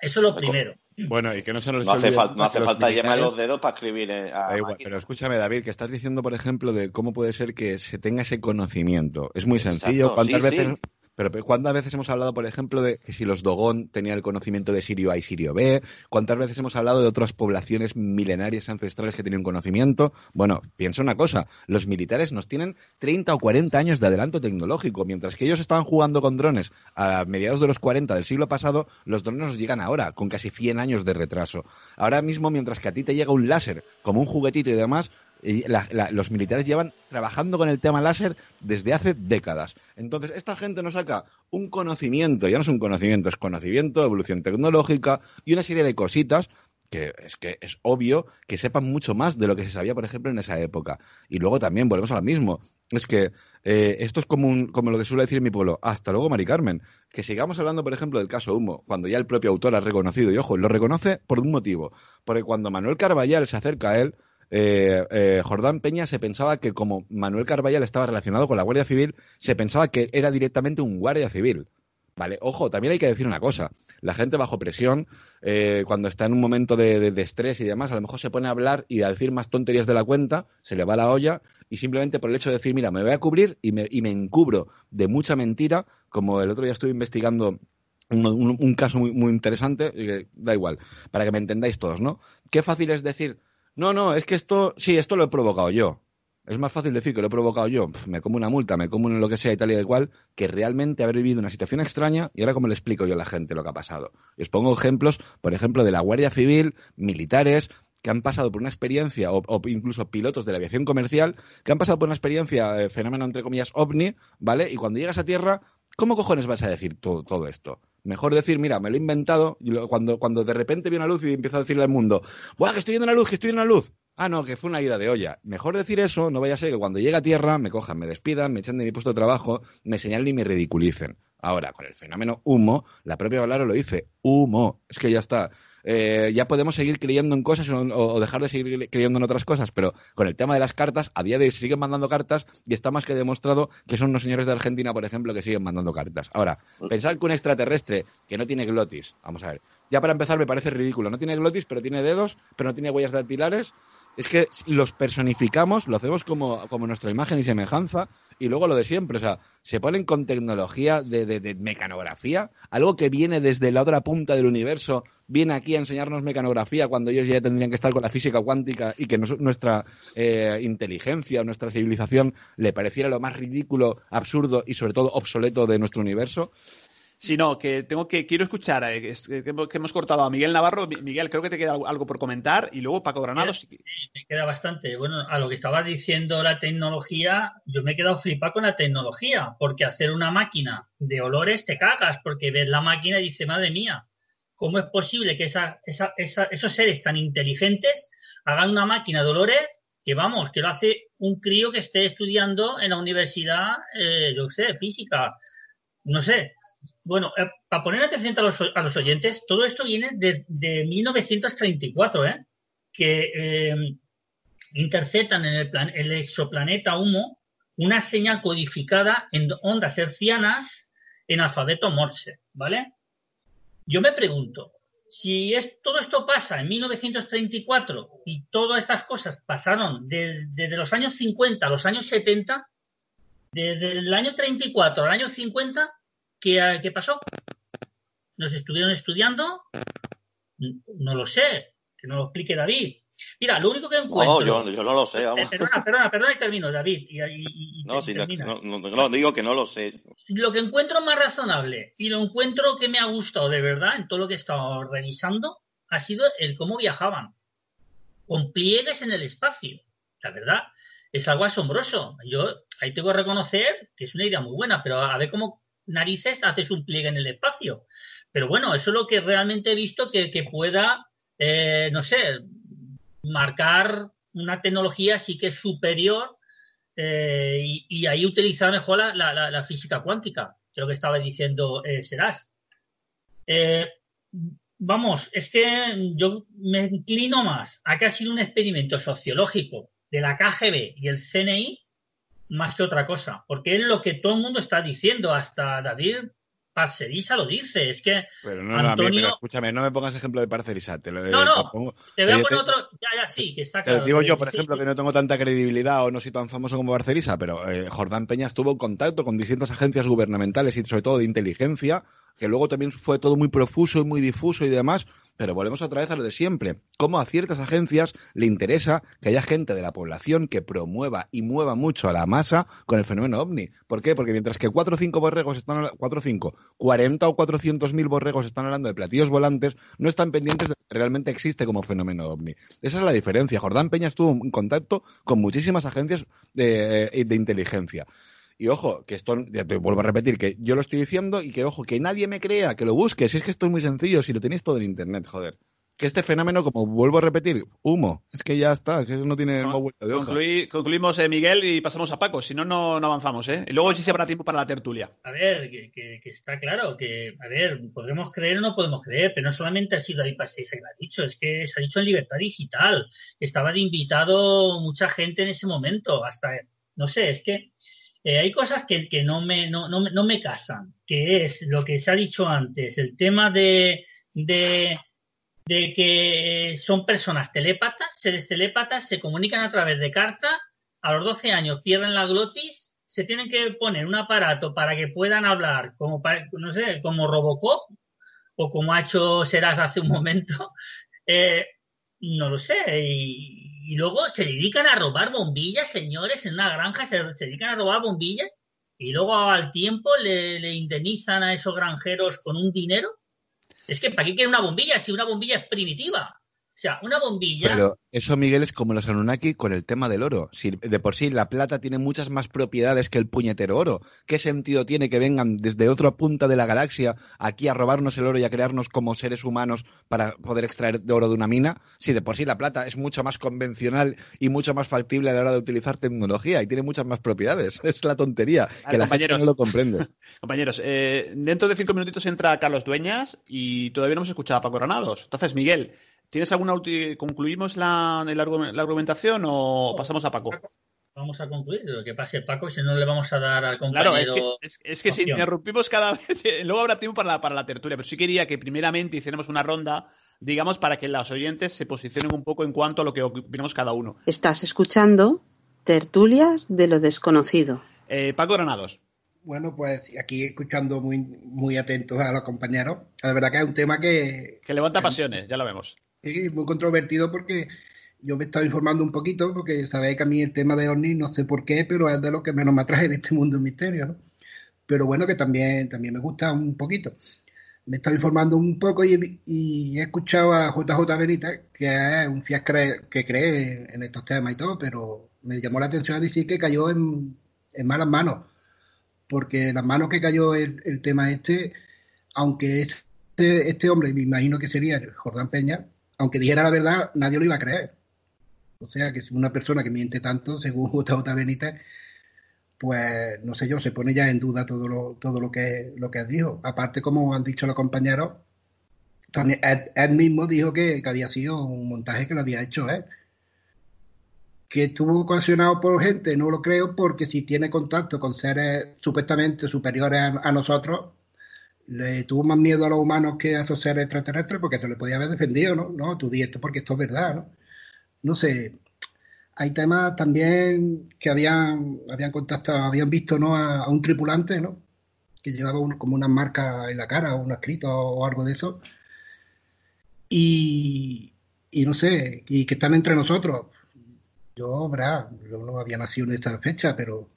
Eso es lo primero.
Bueno, y que no se nos
No hace, fal- no hace falta yema en los dedos para escribir eh, a
igual, pero escúchame, David, que estás diciendo, por ejemplo, de cómo puede ser que se tenga ese conocimiento. Es muy
Exacto,
sencillo. ¿Cuántas
sí,
veces,
sí.
Pero, pero ¿cuántas veces hemos hablado, por ejemplo, de que si los Dogón tenían el conocimiento de Sirio A y Sirio B? ¿Cuántas veces hemos hablado de otras poblaciones milenarias ancestrales que tenían conocimiento? Bueno, piensa una cosa, los militares nos tienen 30 o 40 años de adelanto tecnológico, mientras que ellos estaban jugando con drones a mediados de los 40 del siglo pasado, los drones nos llegan ahora, con casi 100 años de retraso. Ahora mismo, mientras que a ti te llega un láser como un juguetito y demás, la- los militares llevan trabajando con el tema láser desde hace décadas. Entonces, esta gente nos saca un conocimiento, ya no es un conocimiento, es conocimiento, evolución tecnológica y una serie de cositas que es que es obvio que sepan mucho más de lo que se sabía, por ejemplo, en esa época. Y luego también volvemos a lo mismo. Es que eh, esto es como, un- como lo que suele decir mi pueblo. Hasta luego, Mari Carmen. Que sigamos hablando, por ejemplo, del caso Humo, cuando ya el propio autor ha reconocido, y ojo, lo reconoce por un motivo. Porque cuando Manuel Carballal se acerca a él, eh, eh, Jordán Peña se pensaba que como Manuel Carballal estaba relacionado con la Guardia Civil, se pensaba que era directamente un guardia civil. Vale, ojo, también hay que decir una cosa. La gente bajo presión, eh, cuando está en un momento de, de- estrés y demás, a lo mejor se pone a hablar y a decir más tonterías de la cuenta, se le va la olla y simplemente por el hecho de decir, mira, me voy a cubrir y me, encubro de mucha mentira, como el otro día estuve investigando un, caso muy, interesante, y da igual, para que me entendáis todos, ¿no? Qué fácil es decir, no, no, es que esto, sí, esto lo he provocado yo. Es más fácil decir que lo he provocado yo, me como una multa, me como lo que sea y tal y de cual, que realmente haber vivido una situación extraña y ahora cómo le explico yo a la gente lo que ha pasado. Y os pongo ejemplos, por ejemplo, de la Guardia Civil, militares, que han pasado por una experiencia, o, incluso pilotos de la aviación comercial, que han pasado por una experiencia, fenómeno entre comillas, ovni, ¿vale? Y cuando llegas a tierra, ¿cómo cojones vas a decir todo, todo esto? Mejor decir, mira, me lo he inventado, y lo- cuando, cuando de repente vi una luz y empiezo a decirle al mundo, ¡buah, que estoy viendo una luz, que estoy viendo una luz! Ah, no, que fue una ida de olla. Mejor decir eso, no vaya a ser que cuando llegue a tierra me cojan, me despidan, me echen de mi puesto de trabajo, me señalen y me ridiculicen. Ahora, con el fenómeno humo, la propia Valaro lo dice, humo. Es que ya está. Eh, ya podemos seguir creyendo en cosas o, o dejar de seguir creyendo en otras cosas, pero con el tema de las cartas, a día de hoy se siguen mandando cartas y está más que demostrado que son unos señores de Argentina, por ejemplo, que siguen mandando cartas. Ahora, pensar que un extraterrestre que no tiene glotis, vamos a ver, ya para empezar me parece ridículo, no tiene glotis, pero tiene dedos, pero no tiene huellas dactilares, es que los personificamos, lo hacemos como, como nuestra imagen y semejanza, y luego lo de siempre, o sea, se ponen con tecnología de, de- mecanografía, algo que viene desde la otra punta del universo, viene aquí a enseñarnos mecanografía cuando ellos ya tendrían que estar con la física cuántica y que nuestra eh, inteligencia o nuestra civilización le pareciera lo más ridículo, absurdo y sobre todo obsoleto de nuestro universo.
Sí, no, que tengo que quiero escuchar eh, que, hemos cortado a Miguel Navarro. Mi- Miguel, creo que te queda algo- por comentar y luego Paco Granados.
Sí, me queda bastante. Bueno, a lo que estaba diciendo la tecnología, yo me he quedado flipado con la tecnología, porque hacer una máquina de olores te cagas, porque ves la máquina y dices, madre mía, ¿cómo es posible que esa, esa, esa- esos seres tan inteligentes hagan una máquina de olores que, vamos, que lo hace un crío que esté estudiando en la universidad, eh, yo sé, física, no sé. Bueno, eh, para poner atención a los, a los oyentes, todo esto viene de, de 1934, ¿eh? que eh, interceptan en el, plan- el exoplaneta Humo una señal codificada en ondas hercianas en alfabeto Morse, ¿vale? Yo me pregunto, si es, todo esto pasa en 1934 y todas estas cosas pasaron de- desde los años 50 a los años 70, desde el año 34 al año 50, ¿qué, qué pasó? ¿Nos estuvieron estudiando? No lo sé, que nos lo explique David. Mira, lo único que encuentro...
No, yo, yo no lo sé, vamos.
Eh, Perdona, perdona, perdona y termino, David. Y, y- y
No, no, no, no, no, digo que no lo sé.
Lo que encuentro más razonable y lo encuentro que me ha gustado de verdad en todo lo que he estado revisando ha sido el cómo viajaban. Con pliegues en el espacio. La verdad, es algo asombroso. Yo ahí tengo que reconocer que es una idea muy buena, pero a ver cómo narices haces un pliegue en el espacio. Pero bueno, eso es lo que realmente he visto que, pueda, eh, no sé, marcar una tecnología sí que es superior eh, y, ahí utilizar mejor la, la- física cuántica, que lo que estaba diciendo eh, Serás. Eh, vamos, es que yo me inclino más a que ha sido un experimento sociológico de la KGB y el CNI más que otra cosa, porque es lo que todo el mundo está diciendo, hasta David Parcerisa lo dice, es que
Pero no, no, a mí,
Antonio...
pero escúchame, no me pongas ejemplo de Parcerisa. Te lo,
No,
eh,
no,
te pongo-
te voy a
te-
poner
te-
otro, ya, ya, sí, que está
Te
claro.
digo
que-
yo, por
sí,
ejemplo, que no tengo tanta credibilidad o no soy tan famoso como Barcerisa, pero eh, Jordán Peña estuvo en contacto con distintas agencias gubernamentales y sobre todo de inteligencia, que luego también fue todo muy profuso y muy difuso y demás, pero volvemos otra vez a lo de siempre. Cómo a ciertas agencias le interesa que haya gente de la población que promueva y mueva mucho a la masa con el fenómeno ovni. ¿Por qué? Porque mientras que 4 o 5 borregos están, habla- 4 o 5, 40 o 400 mil borregos están hablando de platillos volantes, no están pendientes de que realmente existe como fenómeno ovni. Esa es la diferencia. Jordán Peña estuvo en contacto con muchísimas agencias de, eh, de inteligencia. Y ojo, que esto, ya te vuelvo a repetir, que yo lo estoy diciendo y que ojo, que nadie me crea, que lo busque. Si es que esto es muy sencillo, si lo tenéis todo en internet, joder. Que este fenómeno, como vuelvo a repetir, humo. Es que ya está, que no tiene más vuelta de hoja.
Concluí- concluimos, eh, Miguel, y pasamos a Paco. Si no, no, no avanzamos, ¿eh? Y luego sí se habrá tiempo para la tertulia.
A ver, que, que- que está claro que, a ver, podemos creer o no podemos creer, pero no solamente ha sido David Pastéis que lo ha dicho, es que se ha dicho en Libertad Digital, que estaba de invitado mucha gente en ese momento, hasta, no sé, es que eh, hay cosas que, no, me, no, no, no me casan, que es lo que se ha dicho antes, el tema de, de, que son personas telépatas, seres telépatas, se comunican a través de carta, a los 12 años pierden la glotis, se tienen que poner un aparato para que puedan hablar, como, no sé, como Robocop, o como ha hecho Serás hace un momento, eh, no lo sé, y, y luego se dedican a robar bombillas, señores, en una granja se, dedican a robar bombillas, y luego al tiempo le, le indemnizan a esos granjeros con un dinero. Es que, ¿para qué quiere una bombilla si una bombilla es primitiva? O sea, una bombilla...
Pero eso, Miguel, es como los Anunnaki con el tema del oro. Si de por sí la plata tiene muchas más propiedades que el puñetero oro, ¿qué sentido tiene que vengan desde otra punta de la galaxia aquí a robarnos el oro y a crearnos como seres humanos para poder extraer de oro de una mina? Si de por sí la plata es mucho más convencional y mucho más factible a la hora de utilizar tecnología y tiene muchas más propiedades. Es la tontería, que la gente
compañeros.
no lo comprende.
Compañeros, eh, dentro de cinco minutitos entra Carlos Dueñas y todavía no hemos escuchado a Paco Granados. Entonces, Miguel, ¿tienes alguna ¿concluimos la, el argu- la argumentación o pasamos a Paco?
vamos a concluir. Lo que pase Paco, si no le vamos a dar al
Claro,
compañero.
es que, es, es que si interrumpimos cada vez, luego habrá tiempo para la, para la tertulia, pero sí quería que primeramente hiciéramos una ronda, digamos, para que los oyentes se posicionen un poco en cuanto a lo que opinamos cada uno.
Estás escuchando Tertulias de lo desconocido.
Eh, Paco Granados.
Bueno, pues aquí escuchando muy, muy atentos a los compañeros. La verdad que es un tema que,
Que levanta pasiones, ya lo vemos.
Es muy controvertido porque yo me he estado informando un poquito, porque sabéis que a mí el tema de ovnis no sé por qué, pero es de lo que menos me atrae de este mundo del misterio, ¿no? Pero bueno, que también, también me gusta un poquito. Me he estado informando un poco y, y he escuchado a JJ Benítez, que es un fiasco que cree en estos temas y todo, pero me llamó la atención a decir que cayó en, en malas manos, porque las manos que cayó el, el tema este, aunque este, este hombre, me imagino que sería Jordán Peña, aunque dijera la verdad, nadie lo iba a creer. O sea que si una persona que miente tanto, según JJ Benítez, pues no sé yo, se pone ya en duda todo lo, todo lo que lo que dijo. Aparte, como han dicho los compañeros, también él, mismo dijo que, había sido un montaje que lo había hecho él. Que estuvo ocasionado por gente, no lo creo, porque si tiene contacto con seres supuestamente superiores a nosotros, le tuvo más miedo a los humanos que a esos seres extraterrestres porque se le podía haber defendido, ¿no? No, tú di porque esto es verdad, ¿no? No sé, hay temas también que habían, habían contactado, habían visto, ¿no? A, un tripulante, ¿no? Que llevaba un- como una marca en la cara o un escrito o algo de eso. Y, y no sé, y que están entre nosotros. Yo, verdad, yo no había nacido en esta fecha, pero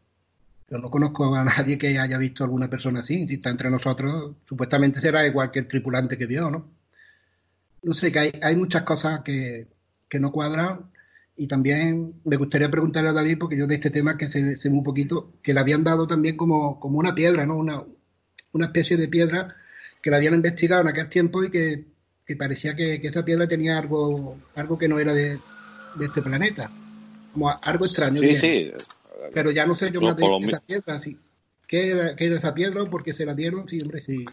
yo no conozco a nadie que haya visto a alguna persona así. Si está entre nosotros, supuestamente será igual que el tripulante que vio, ¿no? No sé, que hay, hay muchas cosas que, que no cuadran. Y también me gustaría preguntarle a David, porque yo de este tema que sé, sé muy poquito, que le habían dado también como, como una piedra, ¿no? Una, una especie de piedra que la habían investigado en aquel tiempo y que, que parecía que, que esa piedra tenía algo, algo que no era de, de este planeta. Como algo extraño.
Sí,
que-
sí.
Pero ya no sé yo más de esa piedra. Sí. ¿Qué, era, ¿Qué era esa piedra o por qué se la dieron? Sí, hombre, sí,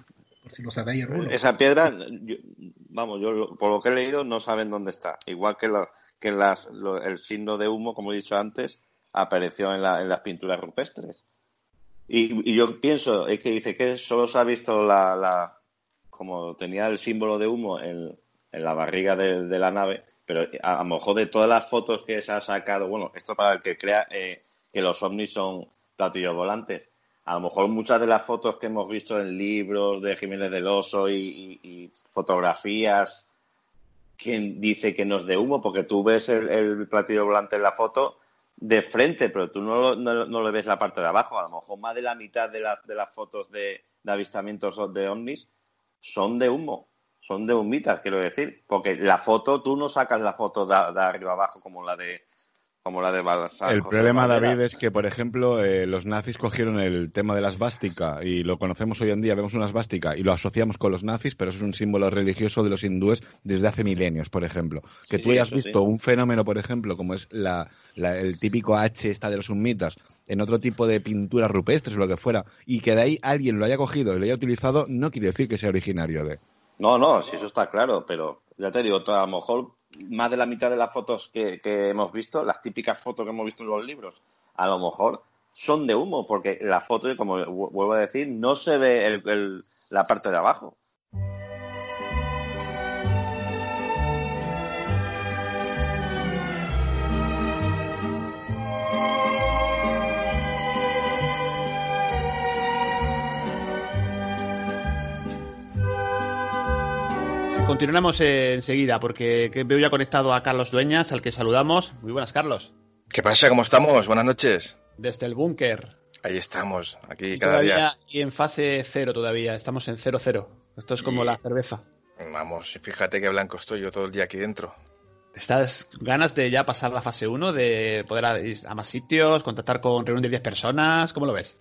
por si lo sabéis alguno.
Esa piedra, yo- vamos, yo por lo que he leído no saben dónde está. Igual que, la- que las, lo- el signo de humo, como he dicho antes, apareció en, la- en las pinturas rupestres. Y, y yo pienso, es que dice que solo se ha visto la, la como tenía el símbolo de humo en, en la barriga de, de la nave, pero a, a lo mejor de todas las fotos que se ha sacado, bueno, esto para el que crea eh, que los ovnis son platillos volantes. A lo mejor muchas de las fotos que hemos visto en libros de Jiménez del Oso y, fotografías, quien dice que no es de humo, porque tú ves el, platillo volante en la foto de frente, pero tú no, no, no le ves la parte de abajo. A lo mejor más de la mitad de, las de las fotos de, de avistamientos de ovnis son de humo, son de humitas, quiero decir, porque la foto, tú no sacas la foto de arriba abajo como la de como la de
El
José
problema,
Valera.
David, es que, por ejemplo, eh, los nazis cogieron el tema de la svástica y lo conocemos hoy en día, vemos una svástica y lo asociamos con los nazis, pero eso es un símbolo religioso de los hindúes desde hace milenios, por ejemplo. Que
Sí,
tú hayas visto
sí.
un fenómeno, por ejemplo, como es la, la- el típico H esta de los humitas, en otro tipo de pinturas rupestres o lo que fuera, y que de ahí alguien lo haya cogido y lo haya utilizado, no quiere decir que sea originario de...
No, no, si eso está claro, pero ya te digo, a lo mejor más de la mitad de las fotos que, que hemos visto, las típicas fotos que hemos visto en los libros, a lo mejor son de humo, porque la foto, como vu- vuelvo a decir, no se ve el- la parte de abajo.
Continuamos enseguida porque que veo ya conectado a Carlos Dueñas, al que saludamos. Muy buenas, Carlos.
¿Qué pasa? ¿Cómo estamos? Buenas noches.
Desde el búnker.
Ahí estamos, aquí
Y
cada
todavía
día.
y en fase cero todavía. Estamos en cero cero. Esto es como
Y-
la cerveza.
Vamos, fíjate qué blanco estoy yo todo el día aquí dentro.
¿Estás ganas de ya pasar la fase 1, de poder ir a más sitios, contactar con reunión de 10 personas? ¿Cómo lo ves?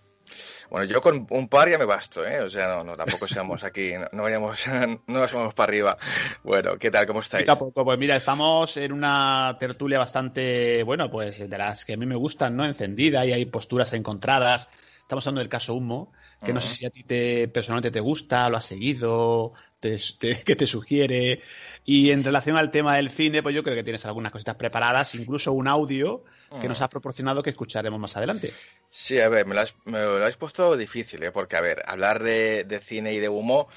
Bueno, yo con un par ya me basto, ¿eh? O sea, no, no tampoco seamos aquí, no, no vayamos, no nos vamos para arriba. Bueno, ¿qué tal? ¿Cómo estáis?
Poquito a poco, pues mira, estamos en una tertulia bastante, bueno, pues de las que a mí me gustan, ¿no? Encendida y hay posturas encontradas. Estamos hablando del caso Humo, que no sé si a ti te, personalmente te gusta, lo has seguido, te, te- que te sugiere. Y en relación al tema del cine, pues yo creo que tienes algunas cositas preparadas, incluso un audio que nos has proporcionado que escucharemos más adelante.
Sí, a ver, me lo has, me lo habéis puesto difícil, ¿eh? Porque, a ver, hablar de, de cine y de humo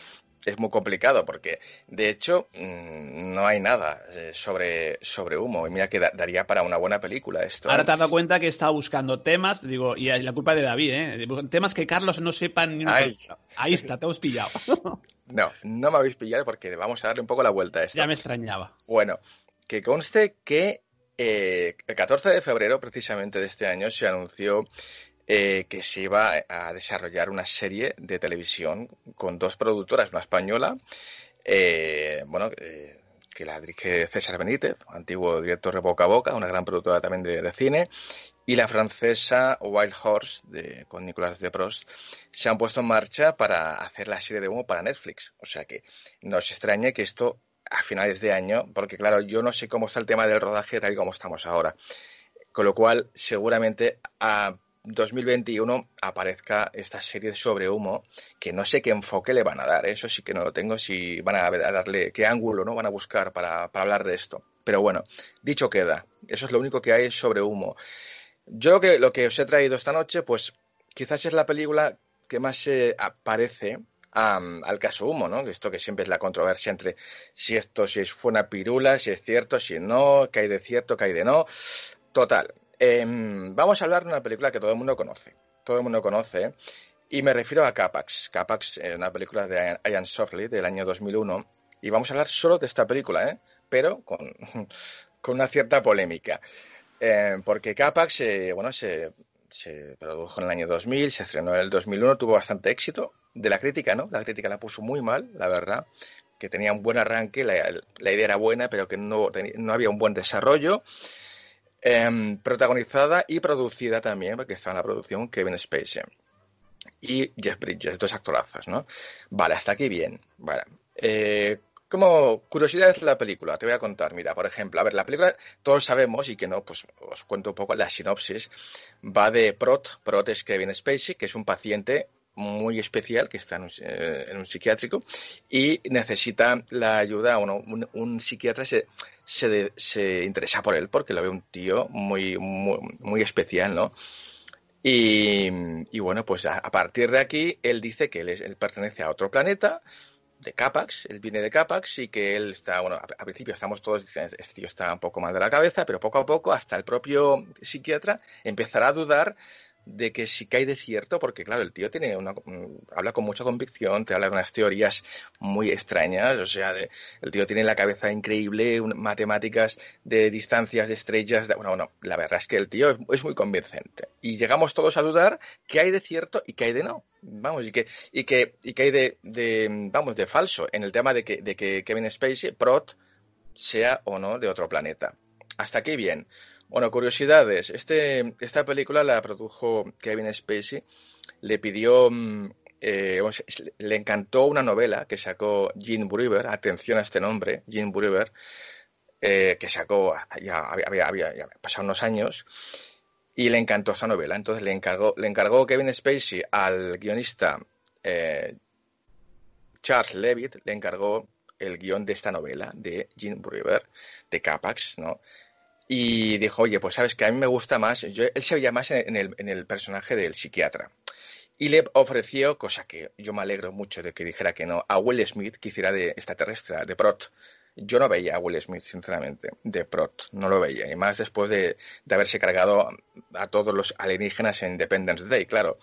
es muy complicado, porque, de hecho, mm, no hay nada eh, sobre, sobre humo. Y mira que da- daría para una buena película esto. ¿eh?
Ahora te has dado cuenta que he estado buscando temas, digo, y la culpa de David, ¿eh? Temas que Carlos no sepa ni una
Ay.
Ahí está, te hemos pillado.
No, no me habéis pillado porque vamos a darle un poco la vuelta a esto.
ya me extrañaba.
Bueno, que conste que eh, el 14 de febrero, precisamente de este año, se anunció eh, que se iba a desarrollar una serie de televisión con dos productoras, una española, eh, bueno, eh, que la dirige César Benítez, antiguo director de Boca a Boca, una gran productora también de, cine, y la francesa Wild Horse, de, con Nicolas de Prost, se han puesto en marcha para hacer la serie de humo para Netflix. O sea que no os extrañe que esto a finales de año, porque claro, yo no sé cómo está el tema del rodaje tal y como estamos ahora. Con lo cual, seguramente a 2021 aparezca esta serie sobre humo, que no sé qué enfoque le van a dar, ¿eh? eso sí que no lo tengo, si van a darle, qué ángulo no van a buscar para, hablar de esto. Pero bueno, dicho queda, eso es lo único que hay sobre humo. Yo lo que, lo que os he traído esta noche, pues quizás es la película que más se parece am, al caso Humo, ¿no? Esto que siempre es la controversia entre si esto si fue una pirula, si es cierto, si no, que hay de cierto, que hay de no. Total. Em, vamos a hablar de una película que todo el mundo conoce. Todo el mundo conoce. ¿eh? Y me refiero a Capax. Capax, eh, una película de Ian- Softley del año 2001. Y vamos a hablar solo de esta película, ¿eh? Pero con, con una cierta polémica. Eh, porque Capax, eh, bueno, se, se produjo en el año 2000, se estrenó en el 2001, tuvo bastante éxito. De la crítica, ¿no? La crítica la puso muy mal, la verdad. Que tenía un buen arranque, la, la idea era buena, pero que no, no había un buen desarrollo. Em, protagonizada y producida también, porque estaba en la producción Kevin Spacey y Jeff Bridges, dos actorazos, ¿no? Vale, hasta aquí bien. Vale. Eh, como curiosidad es la película, te voy a contar. Mira, por ejemplo, a ver, la película todos sabemos y que no, pues os cuento un poco la sinopsis. Va de Prot, Prot es Kevin Spacey, que es un paciente muy especial que está en un, eh, en un psiquiátrico y necesita la ayuda, bueno, un, psiquiatra se, se, se interesa por él porque lo ve un tío muy, muy, muy especial, ¿no? Y, y bueno, pues a, partir de aquí, él dice que él, pertenece a otro planeta, de Capax, él viene de Capax y que él está, bueno, a, a principio estamos todos diciendo, este tío está un poco mal de la cabeza, pero poco a poco, hasta el propio psiquiatra empezará a dudar de que que hay de cierto, porque claro, el tío tiene una, mm, habla con mucha convicción, te habla de unas teorías muy extrañas, o sea, de- el tío tiene la cabeza increíble, un- matemáticas de distancias de estrellas, de- bueno, bueno, la verdad es que el tío es, es muy convincente. Y llegamos todos a dudar qué hay de cierto y qué hay de no. Vamos, y que, y que, y que hay de, de, vamos, de falso en el tema de que, de que Kevin Spacey, Prot, sea o no de otro planeta. Hasta aquí bien. Bueno, curiosidades. Este, esta película la produjo Kevin Spacey. Le pidió, mm, eh, le encantó una novela que sacó Gene Breuer. Atención a este nombre, Gene Breuer, eh, que sacó, ya había, pasado unos años. Y le encantó esa novela. Entonces le encargó, le encargó Kevin Spacey al guionista eh, Charles Levitt, le encargó el guion de esta novela de Gene Breuer, de Capax, ¿no? Y dijo, oye, pues sabes que a mí me gusta más, yo, él se veía más en el, personaje del psiquiatra. Y le ofreció, cosa que yo me alegro mucho de que dijera que no, a Will Smith, que hiciera de extraterrestre, de Prot. Yo no veía a Will Smith, sinceramente, de Prot, no lo veía. Y más después de, de haberse cargado a todos los alienígenas en Independence Day, claro,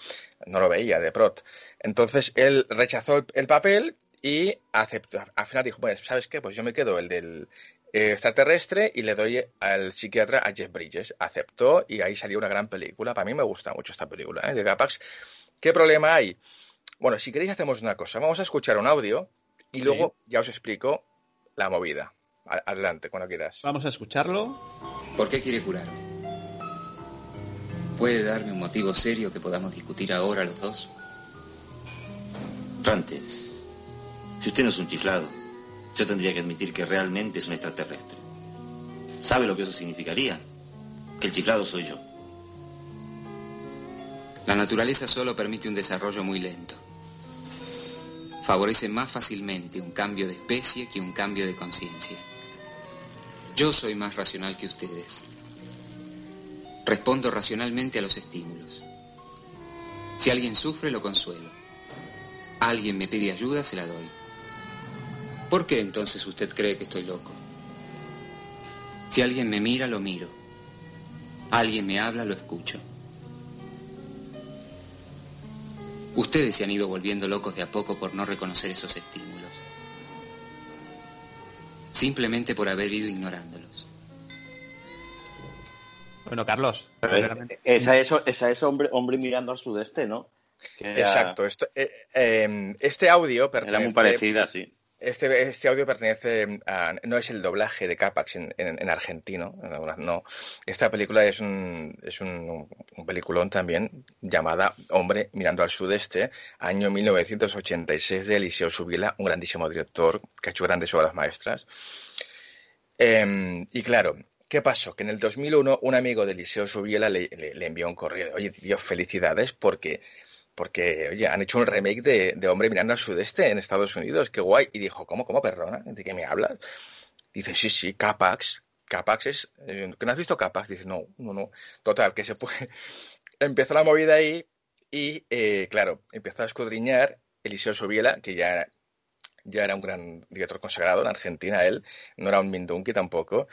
no lo veía de Prot. Entonces él rechazó el, el papel y aceptó. Al final dijo, bueno, ¿sabes qué? Pues yo me quedo el del extraterrestre y le doy al psiquiatra a Jeff Bridges. Aceptó y ahí salió una gran película. Para mí me gusta mucho esta película, ¿eh? de Capax. ¿Qué problema hay? Bueno, si queréis hacemos una cosa. Vamos a escuchar un audio y
Sí.
luego ya os explico la movida. Adelante, cuando quieras.
Vamos a escucharlo.
¿Por qué quiere curar? ¿Puede darme un motivo serio que podamos discutir ahora los dos?
Rantes, si usted no es un chiflado, yo tendría que admitir que realmente es un extraterrestre. ¿Sabe lo que eso significaría? Que el chiflado soy yo.
La naturaleza solo permite un desarrollo muy lento. Favorece más fácilmente un cambio de especie que un cambio de conciencia. Yo soy más racional que ustedes. Respondo racionalmente a los estímulos. Si alguien sufre, lo consuelo. Alguien me pide ayuda, se la doy. ¿Por qué entonces usted cree que estoy loco? Si alguien me mira, lo miro. Alguien me habla, lo escucho. Ustedes se han ido volviendo locos de a poco por no reconocer esos estímulos. Simplemente por haber ido ignorándolos.
Bueno, Carlos.
Esa es, esa es hombre, hombre mirando al sudeste, ¿no?
Que era- Exacto. Esto, eh, eh, este audio
Era
pertenece,
muy parecida, sí.
Este, este audio pertenece a. No es el doblaje de Capax en, en, en argentino. No. Esta película es un, es un, peliculón también llamada Hombre mirando al sudeste, año 1986 de Eliseo Subila, un grandísimo director que ha hecho grandes obras maestras. Eh, y claro, ¿qué pasó? Que en el 2001 un amigo de Eliseo Subiela le, le, le envió un correo. Oye, Dios, felicidades porque, porque oye, han hecho un remake de, de Hombre mirando al sudeste en Estados Unidos. Qué guay. Y dijo, ¿cómo, cómo, perdona? ¿De qué me hablas? Dice, sí, sí, Capax. Capax es... ¿Que no has visto Capax? Dice, no, no, no. Total, que se puede... Empezó la movida ahí y, eh, claro, empezó a escudriñar Eliseo Subiela, que ya ya era un gran director consagrado en Argentina, él, no era un Mindunki tampoco.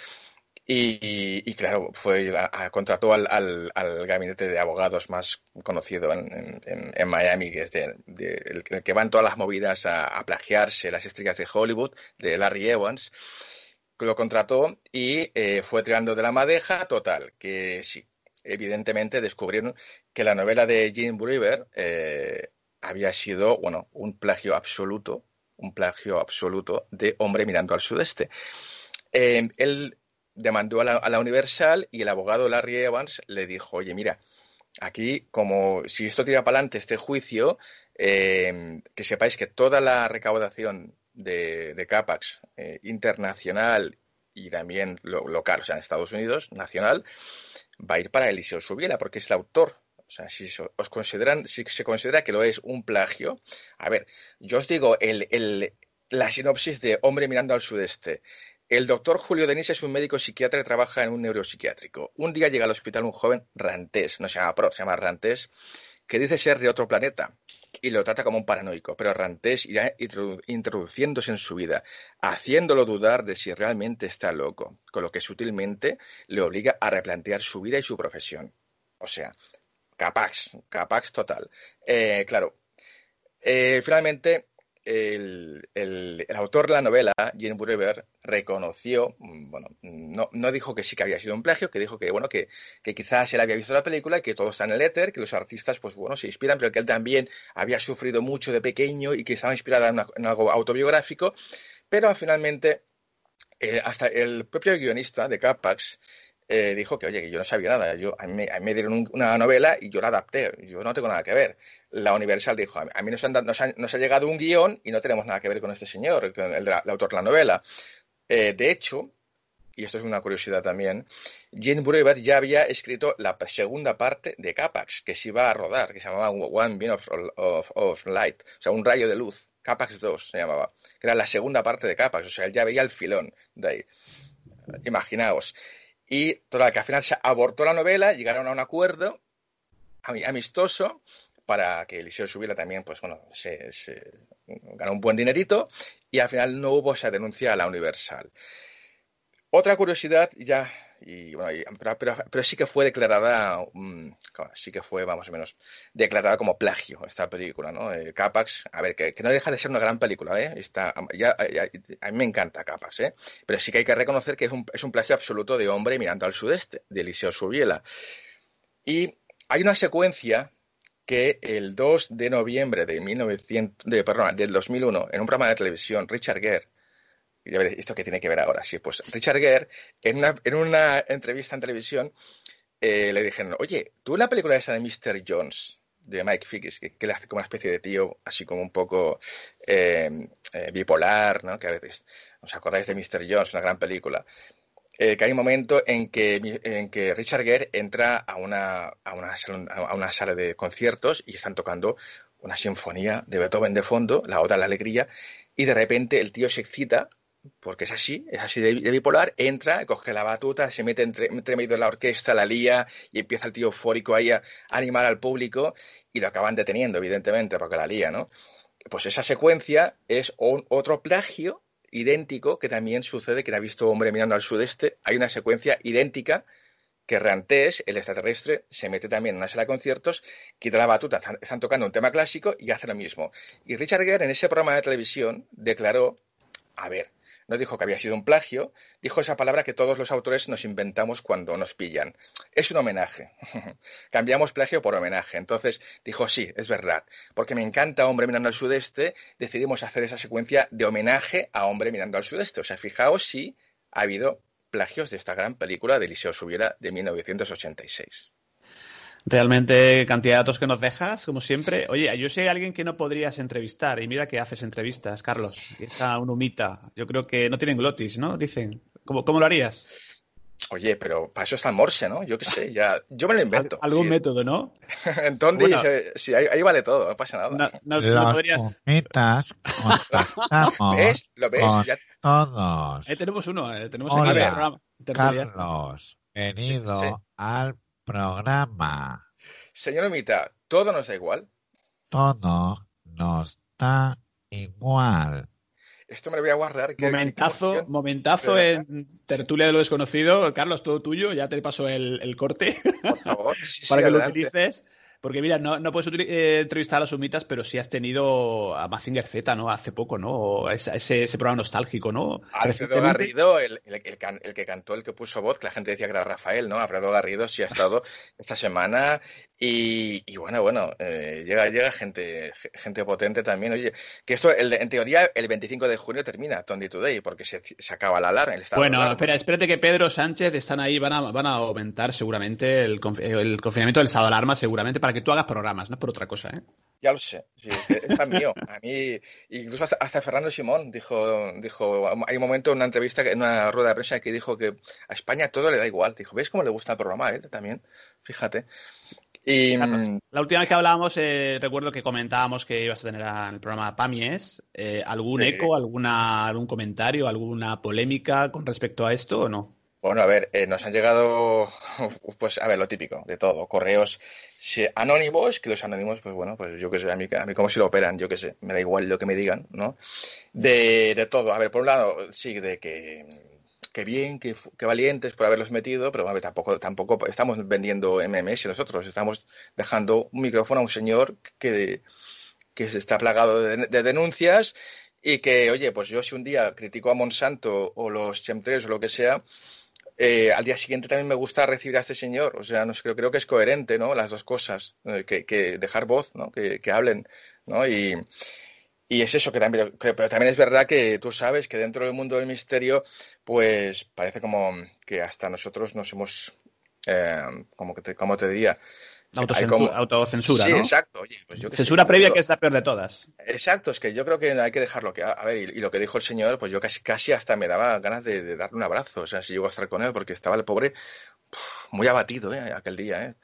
Y, claro, fue contrató al, al, al gabinete de abogados más conocido en, en- en- Miami, que es de- el, el que van todas las movidas a, a plagiarse las estrellas de Hollywood, de Larry Evans. Lo contrató y eh, fue tirando de la madeja, total, que sí, evidentemente descubrieron que la novela de Jim Brewer eh, había sido, bueno, un plagio absoluto, un plagio absoluto de Hombre mirando al sudeste. Eh, él demandó a la, Universal y el abogado Larry Evans le dijo, oye, mira, aquí como si esto tira para adelante este juicio, eh, que sepáis que toda la recaudación de, de Capax eh, internacional y también lo- local, o sea, en Estados Unidos, nacional, va a ir para Eliseo Subiela, porque es el autor. O sea, si os consideran, si se considera que lo es un plagio, a ver, yo os digo el, el- la sinopsis de Hombre mirando al sudeste. El doctor Julio Denis es un médico psiquiatra que trabaja en un neuropsiquiátrico. Un día llega al hospital un joven rantés, no se llama Pro, se llama rantés, que dice ser de otro planeta y lo trata como un paranoico, pero Rantés irá introdu- introduciéndose en su vida, haciéndolo dudar de si realmente está loco, con lo que sutilmente le obliga a replantear su vida y su profesión. O sea, capax, capax total. Eh, claro, eh, finalmente el, el- autor de la novela, Jim Brewer, reconoció, mm, bueno, no, no dijo que sí que había sido un plagio, que dijo que, bueno, que, que quizás él había visto la película y que todo está en el éter, que los artistas, pues bueno, se inspiran, pero que él también había sufrido mucho de pequeño y que estaba inspirada en algo autobiográfico, pero finalmente eh, hasta el propio guionista de Capax eh, dijo que, oye, que yo no sabía nada. Yo, a, mí, a mí me dieron un- una novela y yo la adapté. Yo no tengo nada que ver. La Universal dijo, a mí, nos, han, nos, han- nos ha llegado un guion y no tenemos nada que ver con este señor, con el, el autor de la novela. Eh, de hecho, y esto es una curiosidad también, Jane Brewer ya había escrito la segunda parte de Capax, que se iba a rodar, que se llamaba One Beam of Light, o sea, un rayo de luz. Capax 2 se llamaba, que era la segunda parte de Capax, o sea, él ya veía el filón de ahí. Imaginaos. Y total, que al final se abortó la novela, llegaron a un acuerdo ami- amistoso para que Eliseo Subiela también, pues bueno, se, se ganó un buen dinerito y al final no hubo esa denuncia a la Universal. Otra curiosidad ya, y bueno, pero, sí que fue declarada, mm, sí que fue más menos declarada como plagio esta película, ¿no? Eh, Capax, a ver, que, no deja de ser una gran película, ¿eh? Está, ya- a mí me encanta Capax, ¿eh? Pero sí que hay que reconocer que es un, es un plagio absoluto de Hombre mirando al sudeste, de Eliseo Subiela. Y hay una secuencia que el 2 de noviembre de 1900, de, perdón, del 2001, en un programa de televisión, Richard Gere, y ya veréis, ¿esto qué tiene que ver ahora? Sí, pues Richard Gere, en una, en una entrevista en televisión, eh, le dijeron, oye, tú la película esa de Mr. Jones, de Mike Figgis, que, que le hace como una especie de tío, así como un poco eh, eh, bipolar, ¿no? Que a veces, ¿os acordáis de Mr. Jones, una gran película? que hay un momento en que, en que Richard Gere entra a una, a, una, a una sala de conciertos y están tocando una sinfonía de Beethoven de fondo, la otra la alegría, y de repente el tío se excita porque es así, es así de, bipolar, entra, coge la batuta, se mete entre, medio de la orquesta, la lía y empieza el tío eufórico ahí a, animar al público y lo acaban deteniendo, evidentemente, porque la lía, ¿no? Pues esa secuencia es otro plagio idéntico que también sucede que ha visto Hombre mirando al sudeste. Hay una secuencia idéntica que Rantés, el extraterrestre, se mete también en una sala de conciertos, quita la batuta, están tocando un tema clásico y hace lo mismo. Y Richard Gere en ese programa de televisión declaró, a ver, no dijo que había sido un plagio, dijo esa palabra que todos los autores nos inventamos cuando nos pillan. Es un homenaje. Cambiamos plagio por homenaje. Entonces dijo, sí, es verdad. Porque me encanta Hombre mirando al sudeste, decidimos hacer esa secuencia de homenaje a Hombre mirando al sudeste. O sea, fijaos si ha habido plagios de esta gran película de Eliseo Subiera de 1986.
Realmente cantidad de datos que nos dejas, como siempre. Oye, yo sé alguien que no podrías entrevistar y mira que haces entrevistas, Carlos. Esa un humita. Yo creo que no tienen glotis, ¿no? Dicen. ¿Cómo, cómo lo harías?
Oye, pero para eso está el Morse, ¿no? Yo qué sé, ya. Yo me lo invento.
algún método, ¿no?
Entonces, sí, ahí, vale todo, no pasa nada.
No, no, podrías... ¿Ves? ¿Lo ves? Todos.
Ahí tenemos uno, eh, tenemos
aquí el programa. Carlos, venido al programa.
Señor Omita, ¿todo nos da igual?
Todo nos da igual.
Esto me lo voy a guardar.
momentazo, momentazo en tertulia de lo desconocido. Carlos, todo tuyo. Ya te paso el, corte.
Por favor.
para que lo utilices. Porque mira, no, no puedes eh, entrevistar a los sumitas, pero sí has tenido a Mazinger Z, ¿no? Hace poco, ¿no? Ese, ese, programa nostálgico, ¿no?
Alfredo Garrido, el, el, el, que cantó, el que puso voz, que la gente decía que era Rafael, ¿no? Alfredo Garrido sí ha estado esta semana y, bueno, bueno, eh, llega, llega gente, gente potente también. Oye, que esto, en teoría, el 25 de junio termina Tony Today, porque se, se acaba la alarma.
bueno, espera, espérate que Pedro Sánchez están ahí, van a, van a aumentar seguramente el, el confinamiento del estado de alarma, seguramente, para que tú hagas programas, no por otra cosa, ¿eh?
Ya lo sé, sí, es mío. A mí, incluso hasta, Fernando Simón dijo, dijo, hay un momento en una entrevista, en una rueda de prensa que dijo que a España todo le da igual. Dijo, ¿ves cómo le gusta el programa él también? Fíjate. Y,
mm, la última vez que hablábamos, eh, recuerdo que comentábamos que ibas a tener en el programa Pamies. Eh, ¿Algún eco, alguna, algún comentario, alguna polémica con respecto a esto o no?
Bueno, a ver, eh, nos han llegado, pues, a ver, lo típico de todo, correos anónimos, que los anónimos, pues bueno, pues yo qué sé, a mí, a mí como si lo operan, yo qué sé, me da igual lo que me digan, ¿no? De, de todo. A ver, por un lado, sí, de que qué bien, qué, valientes por haberlos metido, pero tampoco, tampoco estamos vendiendo MMS nosotros, estamos dejando un micrófono a un señor que, que está plagado de, denuncias y que, oye, pues yo si un día critico a Monsanto o los chemtrails o lo que sea, eh, al día siguiente también me gusta recibir a este señor. O sea, no creo, creo que es coherente, ¿no? Las dos cosas, eh, que, que, dejar voz, ¿no? Que, que hablen, ¿no? Y, y es eso, que también, pero también es verdad que tú sabes que dentro del mundo del misterio, pues parece como que hasta nosotros nos hemos, eh, como, que te, como te diría,
autocensura,
sí,
¿no?
exacto.
Pues Censura previa que es la peor de todas.
Exacto, es que yo creo que hay que dejarlo. Que, a ver, y, lo que dijo el señor, pues yo casi, casi hasta me daba ganas de, darle un abrazo, o sea, si llego a estar con él, porque estaba el pobre muy abatido, ¿eh? Aquel día, ¿eh?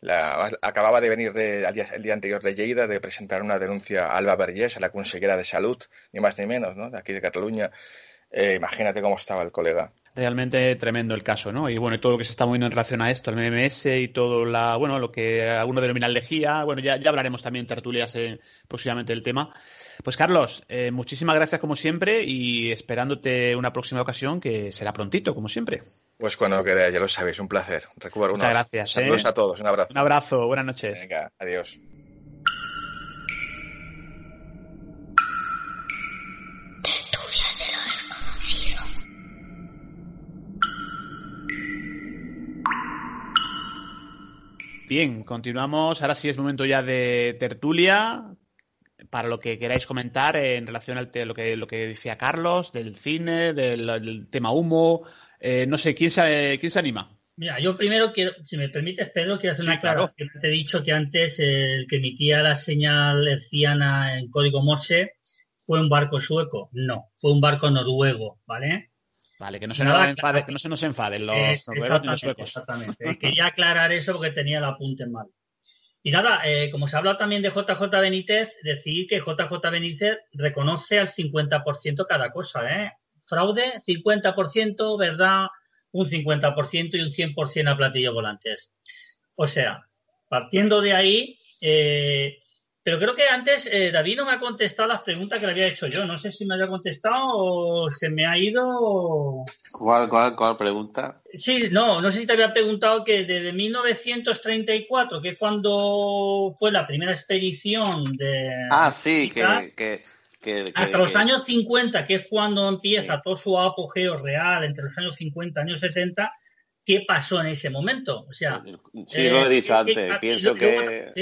La, acababa de venir el, día, anterior de Lleida de presentar una denuncia a Alba Vergés, a la consejera de salud, ni más ni menos, ¿no? De aquí de Cataluña. Eh, imagínate cómo estaba el colega.
Realmente tremendo el caso, ¿no? Y bueno, todo lo que se está moviendo en relación a esto, el MMS y todo la, bueno, lo que alguno denomina lejía, bueno, ya, ya hablaremos también tertulias eh, próximamente del tema. Pues Carlos, eh, muchísimas gracias como siempre y esperándote una próxima ocasión que será prontito, como siempre.
Pues cuando queráis, ya lo sabéis, un placer. Recuerdo
Muchas gracias.
Saludos
¿eh?
a todos, un abrazo.
Un abrazo, buenas noches.
Venga, adiós.
Bien, continuamos. Ahora sí es momento ya de tertulia para lo que queráis comentar en relación a lo que, lo que decía Carlos, del cine, del, tema humo. Eh, no sé, ¿quién se, ¿quién se anima?
Mira, yo primero quiero, si me permites, Pedro, quiero hacer una aclaración. Te he dicho que antes el que emitía la señal herciana en código Morse fue un barco sueco. No, fue un barco noruego, ¿vale?
Vale, que no se, nos, enfade, que no se nos enfaden los noruegos los suecos.
Exactamente. Quería aclarar eso porque tenía el apunte mal. Y nada, eh, como se ha hablado también de JJ Benítez, decir que JJ Benítez reconoce al 50% cada cosa, ¿eh? Fraude, 50%, verdad, un 50% y un 100% a platillo volantes. O sea, partiendo de ahí, eh, pero creo que antes eh, David no me ha contestado las preguntas que le había hecho yo. No sé si me había contestado o se me ha ido.
¿Cuál, cuál, cuál pregunta?
Sí, no, no sé si te había preguntado que desde 1934, que es cuando fue la primera expedición de.
Ah, sí, que,
hasta los años 50, que es cuando empieza todo su apogeo real, entre los años 50 y años 70, ¿qué pasó en ese momento? O sea.
Sí, lo he dicho eh, antes. Pienso que.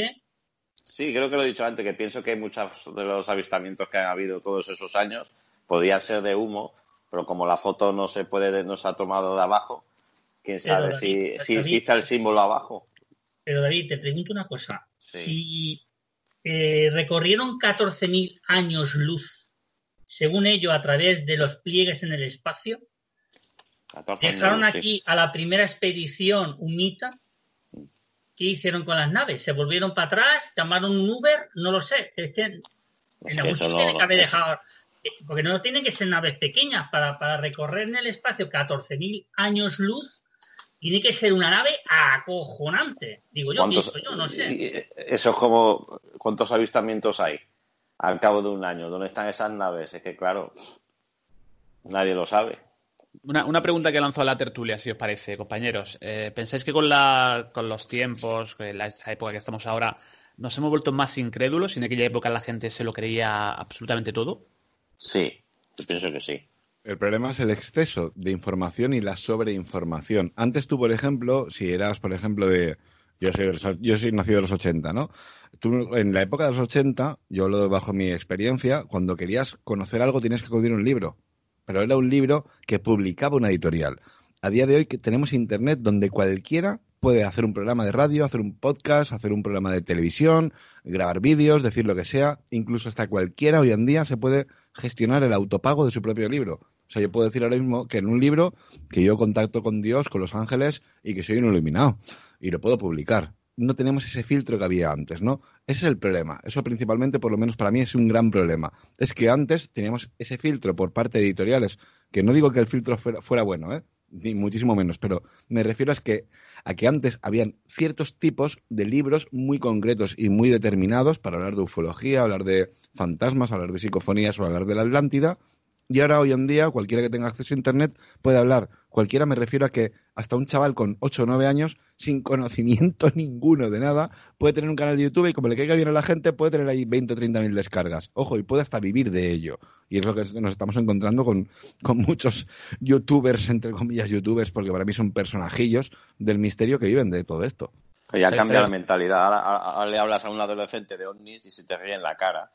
Sí, creo que lo he dicho antes, que pienso que muchos de los avistamientos que han habido todos esos años podían ser de humo, pero como la foto no se puede, no se ha tomado de abajo, quién sabe si, existe el símbolo abajo.
Pero David, te pregunto una cosa. Si eh, recorrieron 14.000 años luz, según ello, a través de los pliegues en el espacio, dejaron aquí a la primera expedición humita ¿Qué hicieron con las naves? ¿Se volvieron para atrás? ¿Llamaron un Uber? No lo sé. Es que en algún sitio tiene que haber dejado. Porque no tienen que ser naves pequeñas. Para, para recorrer en el espacio 14.000 años luz, tiene que ser una nave acojonante. Digo yo, yo, no sé.
Eso es como. ¿Cuántos avistamientos hay al cabo de un año? ¿Dónde están esas naves? Es que, claro, nadie lo sabe.
Una, pregunta que lanzó a la tertulia, si os parece, compañeros. Eh, ¿Pensáis que con, la, con los tiempos, en la, época que estamos ahora, nos hemos vuelto más incrédulos y en aquella época la gente se lo creía absolutamente todo?
Sí, yo pienso que sí.
El problema es el exceso de información y la sobreinformación. Antes tú, por ejemplo, si eras, por ejemplo, de... Yo soy, yo soy nacido en los 80, ¿no? Tú, en la época de los 80, yo lo bajo mi experiencia, cuando querías conocer algo tienes que acudir un libro pero era un libro que publicaba una editorial. A día de hoy tenemos internet donde cualquiera puede hacer un programa de radio, hacer un podcast, hacer un programa de televisión, grabar vídeos, decir lo que sea, incluso hasta cualquiera hoy en día se puede gestionar el autopago de su propio libro. O sea, yo puedo decir ahora mismo que en un libro que yo contacto con Dios, con los ángeles y que soy un iluminado y lo puedo publicar no tenemos ese filtro que había antes, ¿no? Ese es el problema. Eso principalmente, por lo menos para mí, es un gran problema. Es que antes teníamos ese filtro por parte de editoriales, que no digo que el filtro fuera, bueno, ¿eh? ni muchísimo menos, pero me refiero a, que, a que antes habían ciertos tipos de libros muy concretos y muy determinados para hablar de ufología, hablar de fantasmas, hablar de psicofonías o hablar de la Atlántida, y ahora, hoy en día, cualquiera que tenga acceso a Internet puede hablar. Cualquiera me refiero a que hasta un chaval con 8 o 9 años, sin conocimiento ninguno de nada, puede tener un canal de YouTube y como le caiga bien a la gente, puede tener ahí 20 o 30 mil descargas. Ojo, y puede hasta vivir de ello. Y es lo que nos estamos encontrando con, con muchos youtubers, entre comillas youtubers, porque para mí son personajillos del misterio que viven de todo esto.
Ya cambia la mentalidad. Ahora, le hablas a un adolescente de ovnis y se te ríe en la cara.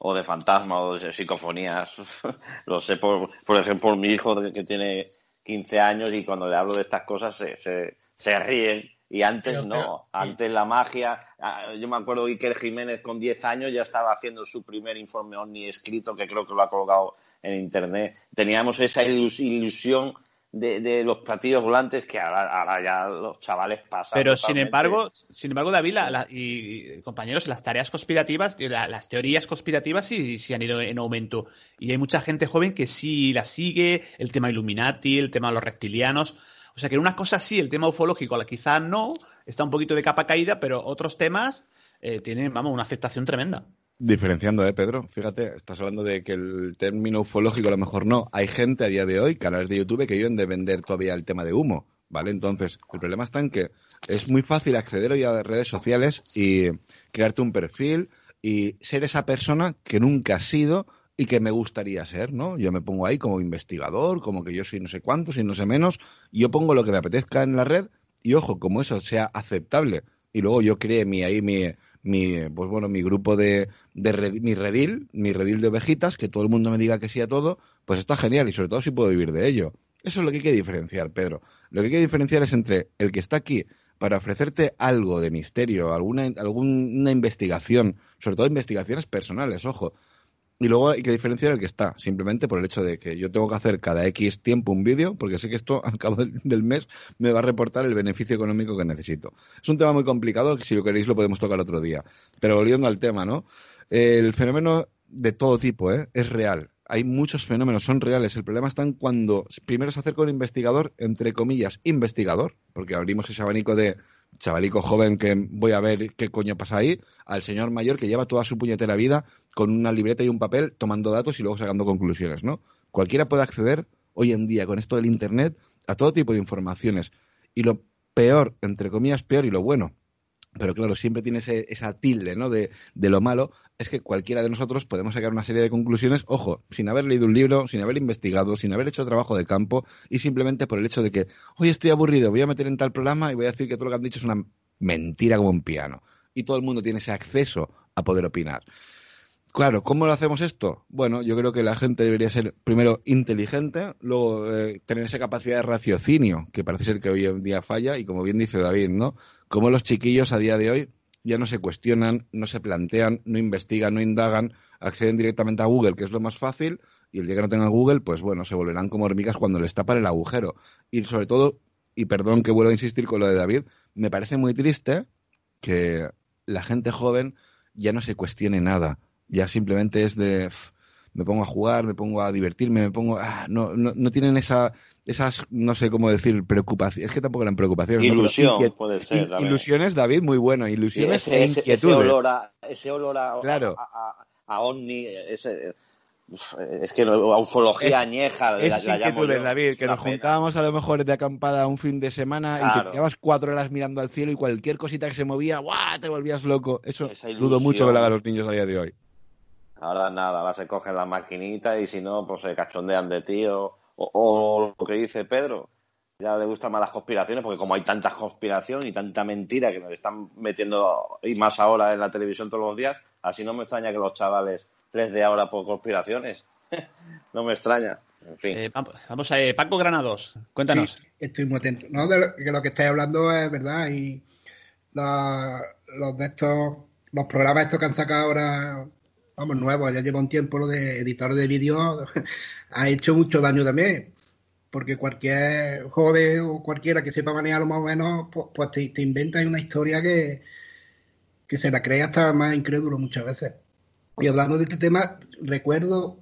O de fantasmas o de psicofonías. Lo sé por, por ejemplo, mi hijo que tiene 15 años y cuando le hablo de estas cosas se, se, se ríen. Y antes no, antes la magia. Ah, yo me acuerdo Iker Jiménez con 10 años ya estaba haciendo su primer informe ovni escrito, que creo que lo ha colgado en internet. Teníamos esa ilusión de, los platillos volantes que ahora, ya los chavales pasan.
Pero sin embargo, sin embargo, David y, compañeros, las tareas conspirativas, las teorías conspirativas sí, sí han ido en aumento. Y hay mucha gente joven que sí la sigue, el tema Illuminati, el tema de los reptilianos. O sea que en unas cosas sí, el tema ufológico quizás no, está un poquito de capa caída, pero otros temas eh, tienen, vamos, una afectación tremenda.
Diferenciando, ¿eh, Pedro? Fíjate, estás hablando de que el término ufológico a lo mejor no. Hay gente a día de hoy, canales de YouTube, que viven de vender todavía el tema de humo, ¿vale? Entonces, el problema está en que es muy fácil acceder hoy a redes sociales y crearte un perfil y ser esa persona que nunca has sido y que me gustaría ser, ¿no? Yo me pongo ahí como investigador, como que yo soy no sé cuántos y no sé menos, yo pongo lo que me apetezca en la red y ojo, como eso sea aceptable y luego yo cree mi ahí mi mi, pues bueno, mi grupo de, de mi redil, mi redil de ovejitas, que todo el mundo me diga que sí a todo, pues está genial y sobre todo si puedo vivir de ello. Eso es lo que hay que diferenciar, Pedro. Lo que hay que diferenciar es entre el que está aquí para ofrecerte algo de misterio, alguna, alguna investigación, sobre todo investigaciones personales, ojo, y luego hay que diferenciar el que está, simplemente por el hecho de que yo tengo que hacer cada X tiempo un vídeo, porque sé que esto al cabo del mes me va a reportar el beneficio económico que necesito. Es un tema muy complicado que si lo queréis lo podemos tocar otro día. Pero volviendo al tema, ¿no? El fenómeno de todo tipo, ¿eh? Es real. Hay muchos fenómenos, son reales. El problema está en cuando primero se acerca un investigador, entre comillas, investigador, porque abrimos ese abanico de chavalico joven que voy a ver qué coño pasa ahí, al señor mayor que lleva toda su puñetera vida con una libreta y un papel tomando datos y luego sacando conclusiones, ¿no? Cualquiera puede acceder hoy en día con esto del Internet a todo tipo de informaciones. Y lo peor, entre comillas, peor y lo bueno, pero claro, siempre tiene esa tilde ¿no? de, de, lo malo, es que cualquiera de nosotros podemos sacar una serie de conclusiones, ojo, sin haber leído un libro, sin haber investigado, sin haber hecho trabajo de campo y simplemente por el hecho de que, hoy estoy aburrido, voy a meter en tal programa y voy a decir que todo lo que han dicho es una mentira como un piano. Y todo el mundo tiene ese acceso a poder opinar. Claro, ¿cómo lo hacemos esto? Bueno, yo creo que la gente debería ser primero inteligente, luego eh, tener esa capacidad de raciocinio, que parece ser que hoy en día falla, y como bien dice David, ¿no? Como los chiquillos a día de hoy ya no se cuestionan, no se plantean, no investigan, no indagan, acceden directamente a Google, que es lo más fácil, y el día que no tengan Google, pues bueno, se volverán como hormigas cuando les tapan el agujero. Y sobre todo, y perdón que vuelvo a insistir con lo de David, me parece muy triste que la gente joven ya no se cuestione nada ya simplemente es de me pongo a jugar, me pongo a divertirme, me pongo ah, no, no, no tienen esa esas no sé cómo decir preocupaciones, es que tampoco eran preocupaciones,
ilusión puede ser,
ilusiones David muy bueno, ilusiones
ese,
e
inquietudes. Ese olor a ese olor a, claro. a, a, ovni, ese es que la ufología añeja.
Es la, inquietudes, David, que nos juntábamos a lo mejor de acampada un fin de semana y te quedabas cuatro horas mirando al cielo y cualquier cosita que se movía, ¡guau! te volvías loco. Eso dudo mucho que lo hagan los niños a día de hoy.
Ahora nada, ahora se cogen la maquinita y si no, pues se cachondean de ti o, o, lo que dice Pedro. Ya le gustan más las conspiraciones porque como hay tanta conspiración y tanta mentira que nos están metiendo y más ahora en la televisión todos los días, así no me extraña que los chavales les dé ahora por conspiraciones. no me extraña. En fin.
Eh, vamos a eh, Paco Granados, cuéntanos.
estoy muy atento. No, de lo, que estáis hablando es verdad y los de estos, los programas estos que han sacado ahora vamos, nuevo, ya lleva un tiempo lo de editor de vídeo, ha hecho mucho daño también. Porque cualquier jode o cualquiera que sepa manejarlo más o menos, pues, pues te, te, inventa una historia que, que se la cree hasta más incrédulo muchas veces. Y hablando de este tema, recuerdo,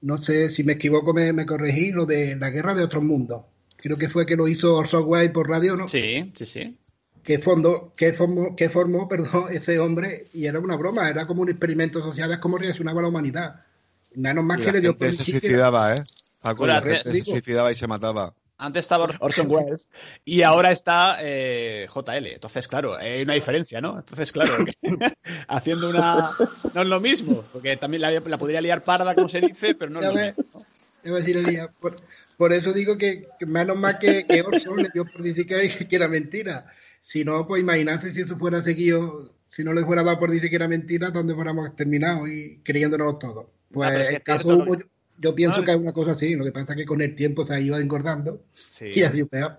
no sé si me equivoco, me, me corregí, lo de la guerra de otros mundos. Creo que fue que lo hizo Orson Welles por radio, ¿no?
Sí, sí, sí
que, fondo, que, formó, que formó perdón, ese hombre y era una broma, era como un experimento social, es como reaccionaba la humanidad. Menos más que le dio
por se suicidaba, ¿eh? se suicidaba y se mataba.
Antes estaba Orson Welles y ahora está eh, JL. Entonces, claro, hay una diferencia, ¿no? Entonces, claro, haciendo una. No es lo mismo, porque también la, podría liar parda, como se dice, pero no es lo mismo.
Por, por, eso digo que, menos mal que, que Orson le dio por decir que, que era mentira. Si no, pues imagínate si eso fuera seguido, si no le fuera dado por decir que era mentira, ¿dónde fuéramos terminado y creyéndonos todo? Pues ah, el caso yo, pienso que es una cosa así, lo que pasa es que con el tiempo se ha ido engordando y ha sido peor.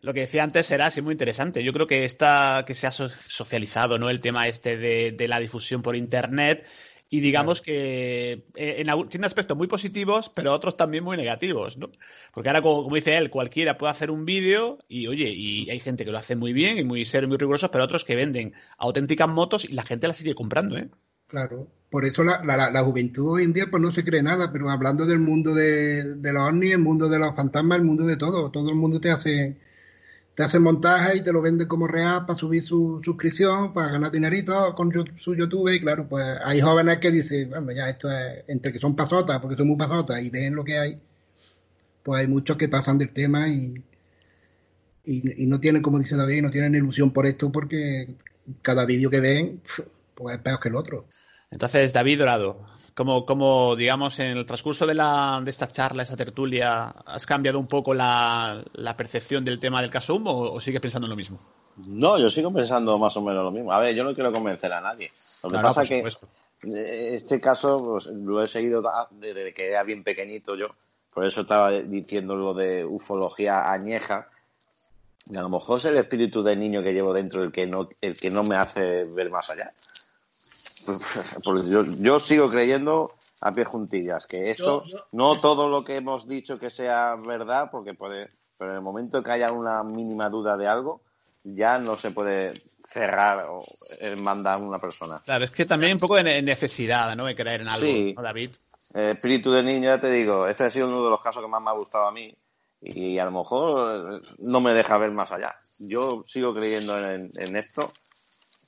Lo que decía antes era así muy interesante. Yo creo que esta que se ha socializado, ¿no? El tema este de, de la difusión por internet y digamos que eh, en, tiene aspectos muy positivos, pero otros también muy negativos, ¿no? Porque ahora, como, dice él, cualquiera puede hacer un vídeo y, oye, y hay gente que lo hace muy bien y muy serio, muy rigurosos, pero otros que venden auténticas motos y la gente las sigue comprando, ¿eh?
Claro, por eso la, la, la, juventud hoy en día pues no se cree nada, pero hablando del mundo de, de los ovnis, el mundo de los fantasmas, el mundo de todo, todo el mundo te hace te hace montaje y te lo vende como real para subir su suscripción, para ganar dinerito con su YouTube. Y claro, pues hay jóvenes que dicen, bueno, ya esto es entre que son pasotas, porque son muy pasotas y ven lo que hay. Pues hay muchos que pasan del tema y, y, no tienen, como dice David, no tienen ilusión por esto porque cada vídeo que ven, pues es peor que el otro.
Entonces, David Dorado, como, digamos, en el transcurso de, la, de esta charla, esta tertulia, has cambiado un poco la, percepción del tema del caso Humo o, sigues pensando en lo mismo?
No, yo sigo pensando más o menos lo mismo. A ver, yo no quiero convencer a nadie. Lo que pasa es que este caso pues, lo he seguido desde que era bien pequeñito yo. Por eso estaba diciendo lo de ufología añeja. Y a lo mejor es el espíritu del niño que llevo dentro el que no, el que no me hace ver más allá. Pues yo, yo sigo creyendo a pie juntillas, que eso, no todo lo que hemos dicho que sea verdad, porque puede, pero en el momento que haya una mínima duda de algo, ya no se puede cerrar o mandar a una persona.
Claro, es que también un poco de necesidad, ¿no? De creer en algo,
sí.
David?
espíritu de niño, ya te digo, este ha sido uno de los casos que más me ha gustado a mí y a lo mejor no me deja ver más allá. Yo sigo creyendo en, en esto,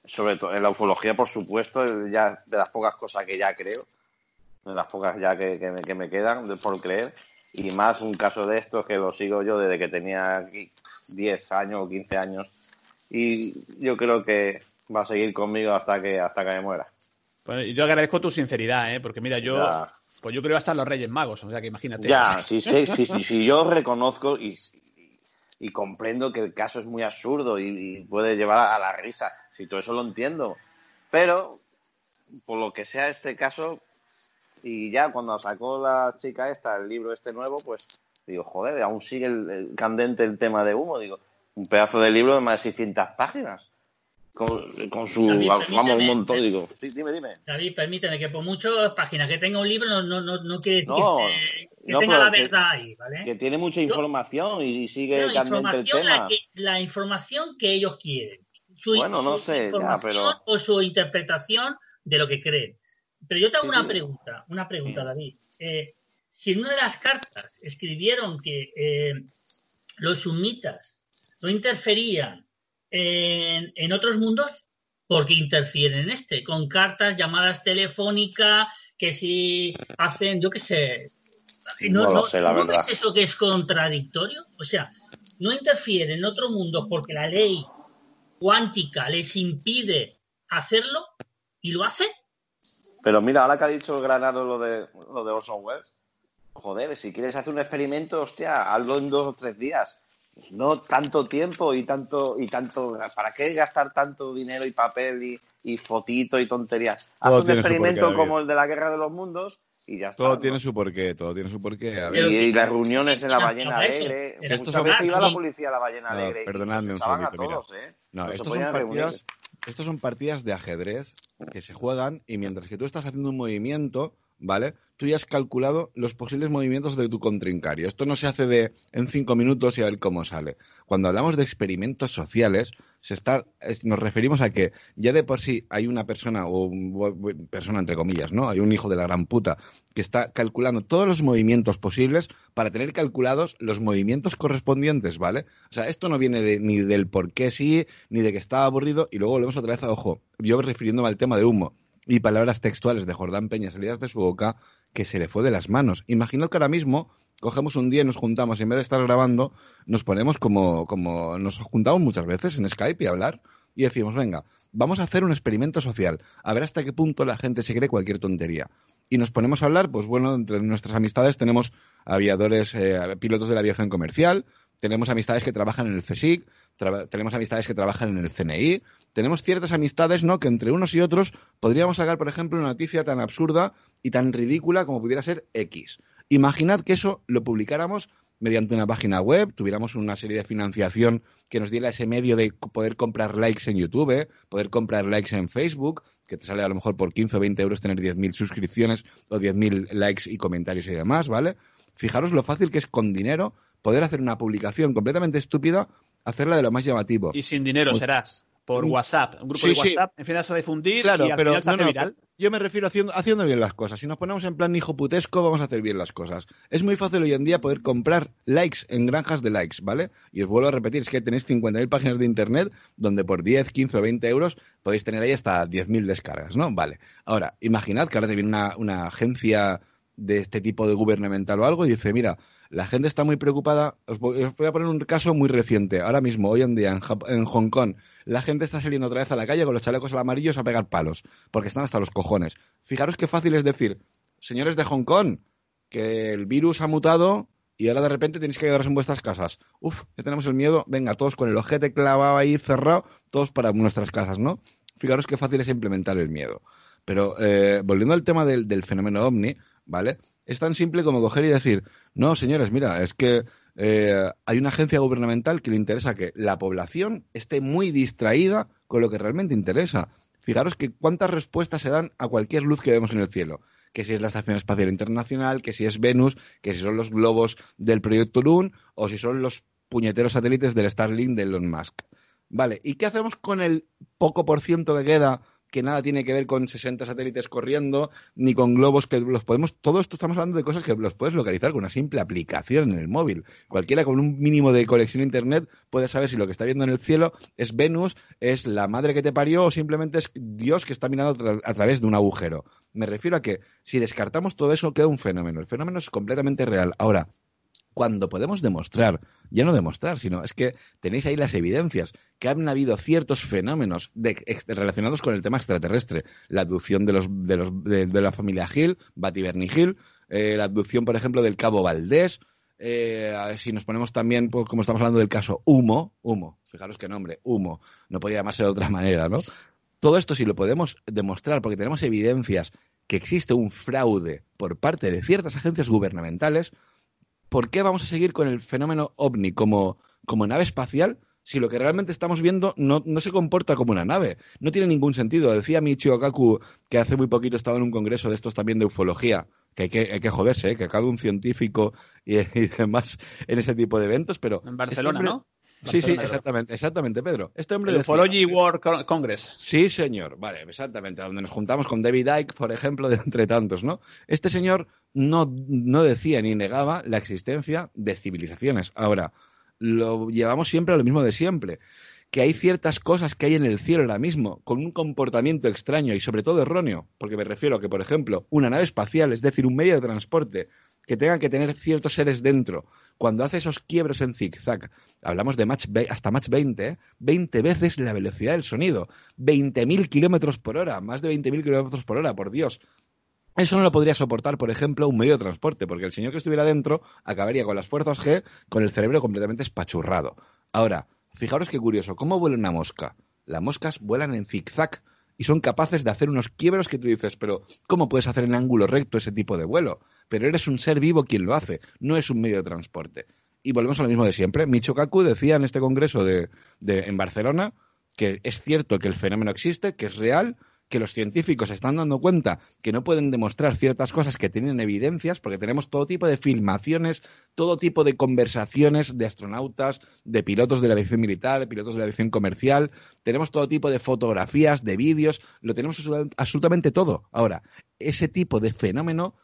sobre todo en la ufología, por supuesto, ya de las pocas cosas que ya creo, de las pocas ya que, me, que me, quedan por creer, y más un caso de estos que lo sigo yo desde que tenía 10 años o 15 años, y yo creo que va a seguir conmigo hasta que hasta que me muera.
Bueno, y yo agradezco tu sinceridad, ¿eh? porque mira, yo pues yo creo hasta los Reyes Magos, o sea que imagínate.
Ya, sí, sí, sí, sí, yo reconozco y, y, comprendo que el caso es muy absurdo y, puede llevar a la risa, si todo eso lo entiendo, pero por lo que sea este caso, y ya cuando sacó la chica esta el libro este nuevo, pues digo, joder, aún sigue el, candente el tema de humo, digo, un pedazo de libro de más de 600 páginas. Con, su vamos un montón digo. Dime dime.
David permíteme que por muchas páginas que tenga un libro no no no, no quiere decir que, tenga la verdad ahí vale
que tiene mucha información y sigue candente el tema.
la, información que ellos quieren. Su,
bueno no sé pero
o su interpretación de lo que creen. Pero yo te hago una pregunta una pregunta David. Eh, si en una de las cartas escribieron que eh, los sumitas no interferían en, otros mundos porque interfieren en este, con cartas, llamadas telefónicas, que si hacen, yo qué sé,
no, no, sé, la verdad.
es eso que es contradictorio? O sea, no interfieren en otro mundo porque la ley cuántica les impide hacerlo y lo hacen.
Pero mira, ahora que ha dicho el Granado lo de, lo de Orson Welles, joder, si quieres hacer un experimento, hostia, hazlo en dos o tres días no tanto tiempo y tanto y tanto para qué gastar tanto dinero y papel y, y fotito y tonterías haz un experimento como el de la guerra de los mundos y ya está
todo tiene su porqué todo tiene su porqué
y, las reuniones en la ballena alegre muchas veces iba la policía a la ballena alegre
perdonadme un segundito ¿eh? no estos son partidas estos son partidas de ajedrez que se juegan y mientras que tú estás haciendo un movimiento ¿vale? Tú ya has calculado los posibles movimientos de tu contrincario. Esto no se hace de en cinco minutos y a ver cómo sale. Cuando hablamos de experimentos sociales, se está, nos referimos a que ya de por sí hay una persona, o persona entre comillas, ¿no? Hay un hijo de la gran puta que está calculando todos los movimientos posibles para tener calculados los movimientos correspondientes, ¿vale? O sea, esto no viene de, ni del por qué sí, ni de que está aburrido, y luego volvemos otra vez a, ojo, yo refiriéndome al tema de humo y palabras textuales de Jordán Peña salidas de su boca que se le fue de las manos. Imaginad que ahora mismo cogemos un día y nos juntamos y en vez de estar grabando nos ponemos como, como nos juntamos muchas veces en Skype y hablar y decimos, venga, vamos a hacer un experimento social, a ver hasta qué punto la gente se cree cualquier tontería. Y nos ponemos a hablar, pues bueno, entre nuestras amistades tenemos aviadores, eh, pilotos de la aviación comercial, tenemos amistades que trabajan en el CSIC, tenemos amistades que trabajan en el CNI, tenemos ciertas amistades, ¿no? Que entre unos y otros podríamos sacar, por ejemplo, una noticia tan absurda y tan ridícula como pudiera ser X. Imaginad que eso lo publicáramos mediante una página web, tuviéramos una serie de financiación que nos diera ese medio de poder comprar likes en YouTube, poder comprar likes en Facebook, que te sale a lo mejor por 15 o 20 euros tener 10.000 suscripciones o 10.000 likes y comentarios y demás, ¿vale? Fijaros lo fácil que es con dinero poder hacer una publicación completamente estúpida, hacerla de lo más llamativo.
Y sin dinero serás por WhatsApp, un grupo de WhatsApp, empiezas a difundir
claro,
y al
pero
final se viral.
Yo me refiero haciendo, haciendo bien las cosas. Si nos ponemos en plan hijo putesco, vamos a hacer bien las cosas. Es muy fácil hoy en día poder comprar likes en granjas de likes, ¿vale? Y os vuelvo a repetir, es que tenéis 50.000 páginas de internet donde por 10, 15 o 20 euros podéis tener ahí hasta 10.000 descargas, ¿no? Vale. Ahora, imaginad que ahora te viene una, una agencia de este tipo de gubernamental o algo y dice, mira, la gente está muy preocupada. Os voy, a poner un caso muy reciente. Ahora mismo, hoy en día, en, Hong Kong, la gente está saliendo otra vez a la calle con los chalecos amarillos a pegar palos, porque están hasta los cojones. Fijaros qué fácil es decir, señores de Hong Kong, que el virus ha mutado y ahora de repente tenéis que quedaros en vuestras casas. Uf, ya tenemos el miedo. Venga, todos con el ojete clavado ahí cerrado, todos para nuestras casas, ¿no? Fijaros qué fácil es implementar el miedo. Pero eh, volviendo al tema del, del fenómeno ovni, ¿vale? Es tan simple como coger y decir, no, señores, mira, es que eh, hay una agencia gubernamental que le interesa que la población esté muy distraída con lo que realmente interesa. Fijaros que cuántas respuestas se dan a cualquier luz que vemos en el cielo. que si es la Estación Espacial Internacional, que si es Venus, que si son los globos del proyecto Lune o si son los puñeteros satélites del Starlink de Elon Musk. Vale, ¿y qué hacemos con el poco por ciento que queda que nada tiene que ver con 60 satélites corriendo, ni con globos que los podemos. Todo esto estamos hablando de cosas que los puedes localizar con una simple aplicación en el móvil. Cualquiera con un mínimo de conexión a internet puede saber si lo que está viendo en el cielo es Venus, es la madre que te parió o simplemente es Dios que está mirando a través de un agujero. Me refiero a que si descartamos todo eso, queda un fenómeno. El fenómeno es completamente real. Ahora, cuando podemos demostrar, ya no demostrar, sino es que tenéis ahí las evidencias, que han habido ciertos fenómenos relacionados con el tema extraterrestre. La abducción de, los, de, los, de, la familia Hill, Batiberni Hill, eh, la abducción, por ejemplo, del cabo Valdés. Eh, si nos ponemos también, pues, como estamos hablando del caso Humo, Humo, fijaros qué nombre, Humo, no podía llamarse de otra manera, ¿no? Todo esto, si lo podemos demostrar, porque tenemos evidencias que existe un fraude por parte de ciertas agencias gubernamentales, ¿por qué vamos a seguir con el fenómeno ovni como, como nave espacial si lo que realmente estamos viendo no, no, se comporta como una nave? No tiene ningún sentido. Decía Michio Kaku que hace muy poquito estaba en un congreso de estos también de ufología, que hay que, hay que joderse, ¿eh? que acabe un científico y, demás en ese tipo de eventos, pero...
En Barcelona, ¿no?
Sí, sí, exactamente, exactamente, Pedro. Este hombre
el Ufology World Congress.
Sí, señor. Vale, exactamente. Donde nos juntamos con David Icke, por ejemplo, de entre tantos, ¿no? Este señor no, no decía ni negaba la existencia de civilizaciones. Ahora, lo llevamos siempre a lo mismo de siempre que hay ciertas cosas que hay en el cielo ahora mismo, con un comportamiento extraño y sobre todo erróneo, porque me refiero a que, por ejemplo, una nave espacial, es decir, un medio de transporte, que tenga que tener ciertos seres dentro, cuando hace esos quiebros en zigzag, hablamos de match hasta Mach 20, ¿eh? 20 veces la velocidad del sonido, 20.000 kilómetros por hora, más de 20.000 kilómetros por hora, por Dios. Eso no lo podría soportar, por ejemplo, un medio de transporte, porque el señor que estuviera dentro acabaría con las fuerzas G, con el cerebro completamente espachurrado. Ahora, fijaros qué curioso, ¿cómo vuela una mosca? Las moscas vuelan en zigzag y son capaces de hacer unos quiebros que tú dices, pero ¿cómo puedes hacer en ángulo recto ese tipo de vuelo? Pero eres un ser vivo quien lo hace, no es un medio de transporte. Y volvemos a lo mismo de siempre. Micho Kaku decía en este congreso de, de, en Barcelona que es cierto que el fenómeno existe, que es real, que los científicos se están dando cuenta que no pueden demostrar ciertas cosas que tienen evidencias, porque tenemos todo tipo de filmaciones, todo tipo de conversaciones de astronautas, de pilotos de la aviación militar, de pilotos de la aviación comercial, tenemos todo tipo de fotografías, de vídeos, lo tenemos absolutamente todo. Ahora, ese tipo de fenómeno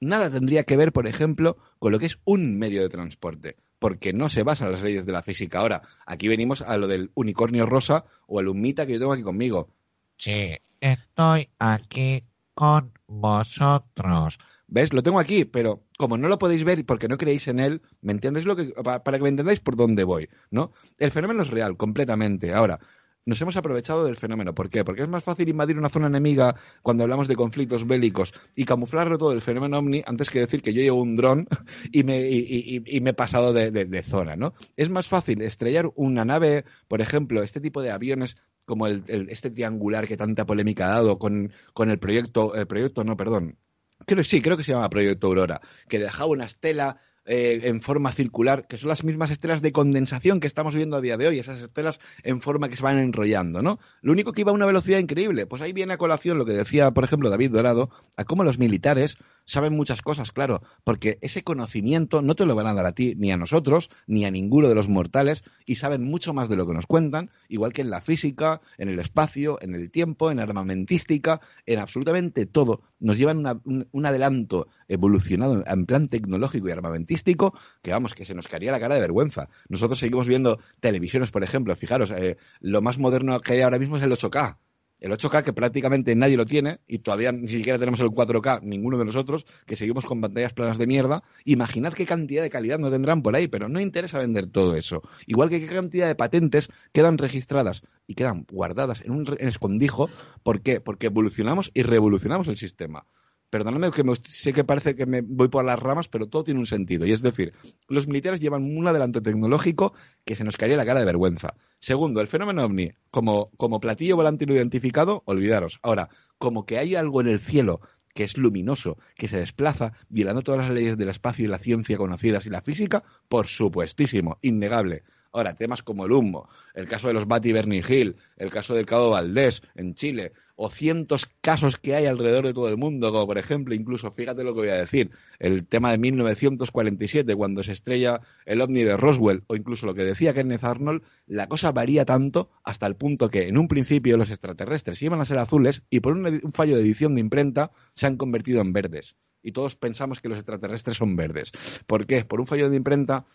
nada tendría que ver, por ejemplo, con lo que es un medio de transporte porque no se basa en las leyes de la física. Ahora, aquí venimos a lo del unicornio rosa o al humita que yo tengo aquí conmigo.
Sí, estoy aquí con vosotros.
¿Ves? Lo tengo aquí, pero como no lo podéis ver porque no creéis en él, ¿me entiendes lo que para que me entendáis por dónde voy, ¿no? El fenómeno es real completamente. Ahora, nos hemos aprovechado del fenómeno. ¿Por qué? Porque es más fácil invadir una zona enemiga cuando hablamos de conflictos bélicos y camuflarlo todo el fenómeno ovni antes que decir que yo llevo un dron y me, y, me he pasado de, zona, ¿no? Es más fácil estrellar una nave, por ejemplo, este tipo de aviones como el, este triangular que tanta polémica ha dado con, con el proyecto, el proyecto, no, perdón, creo sí, creo que se llama Proyecto Aurora, que dejaba una estela eh, en forma circular, que son las mismas estelas de condensación que estamos viendo a día de hoy, esas estelas en forma que se van enrollando, ¿no? Lo único que iba a una velocidad increíble. Pues ahí viene a colación lo que decía, por ejemplo, David Dorado, a cómo los militares saben muchas cosas, claro, porque ese conocimiento no te lo van a dar a ti, ni a nosotros, ni a ninguno de los mortales, y saben mucho más de lo que nos cuentan, igual que en la física, en el espacio, en el tiempo, en armamentística, en absolutamente todo. Nos llevan un, adelanto evolucionado en plan tecnológico y armamentístico que, vamos, que se nos caería la cara de vergüenza. Nosotros seguimos viendo televisiones, por ejemplo, fijaros, eh, lo más moderno que hay ahora mismo es el 8K el 8K que prácticamente nadie lo tiene y todavía ni siquiera tenemos el 4K, ninguno de nosotros, que seguimos con pantallas planas de mierda, imaginad qué cantidad de calidad no tendrán por ahí, pero no interesa vender todo eso. Igual que qué cantidad de patentes quedan registradas y quedan guardadas en un escondijo, ¿por qué? Porque evolucionamos y revolucionamos el sistema. Perdóname que sé que parece que me voy por las ramas, pero todo tiene un sentido. Y es decir, los militares llevan un adelanto tecnológico que se nos caería la cara de vergüenza. Segundo, el fenómeno ovni, como, como platillo volante no identificado, olvidaros. Ahora, como que hay algo en el cielo que es luminoso, que se desplaza, violando todas las leyes del espacio y la ciencia conocidas y la física, por supuestísimo, innegable. Ahora, temas como el humo, el caso de los Bati Bernie Hill, el caso del Cabo Valdés en Chile, o cientos casos que hay alrededor de todo el mundo, como por ejemplo, incluso, fíjate lo que voy a decir, el tema de 1947, cuando se estrella el ovni de Roswell, o incluso lo que decía Kenneth Arnold, la cosa varía tanto hasta el punto que en un principio los extraterrestres iban a ser azules y por un, un fallo de edición de imprenta se han convertido en verdes. Y todos pensamos que los extraterrestres son verdes. ¿Por qué? Por un fallo de imprenta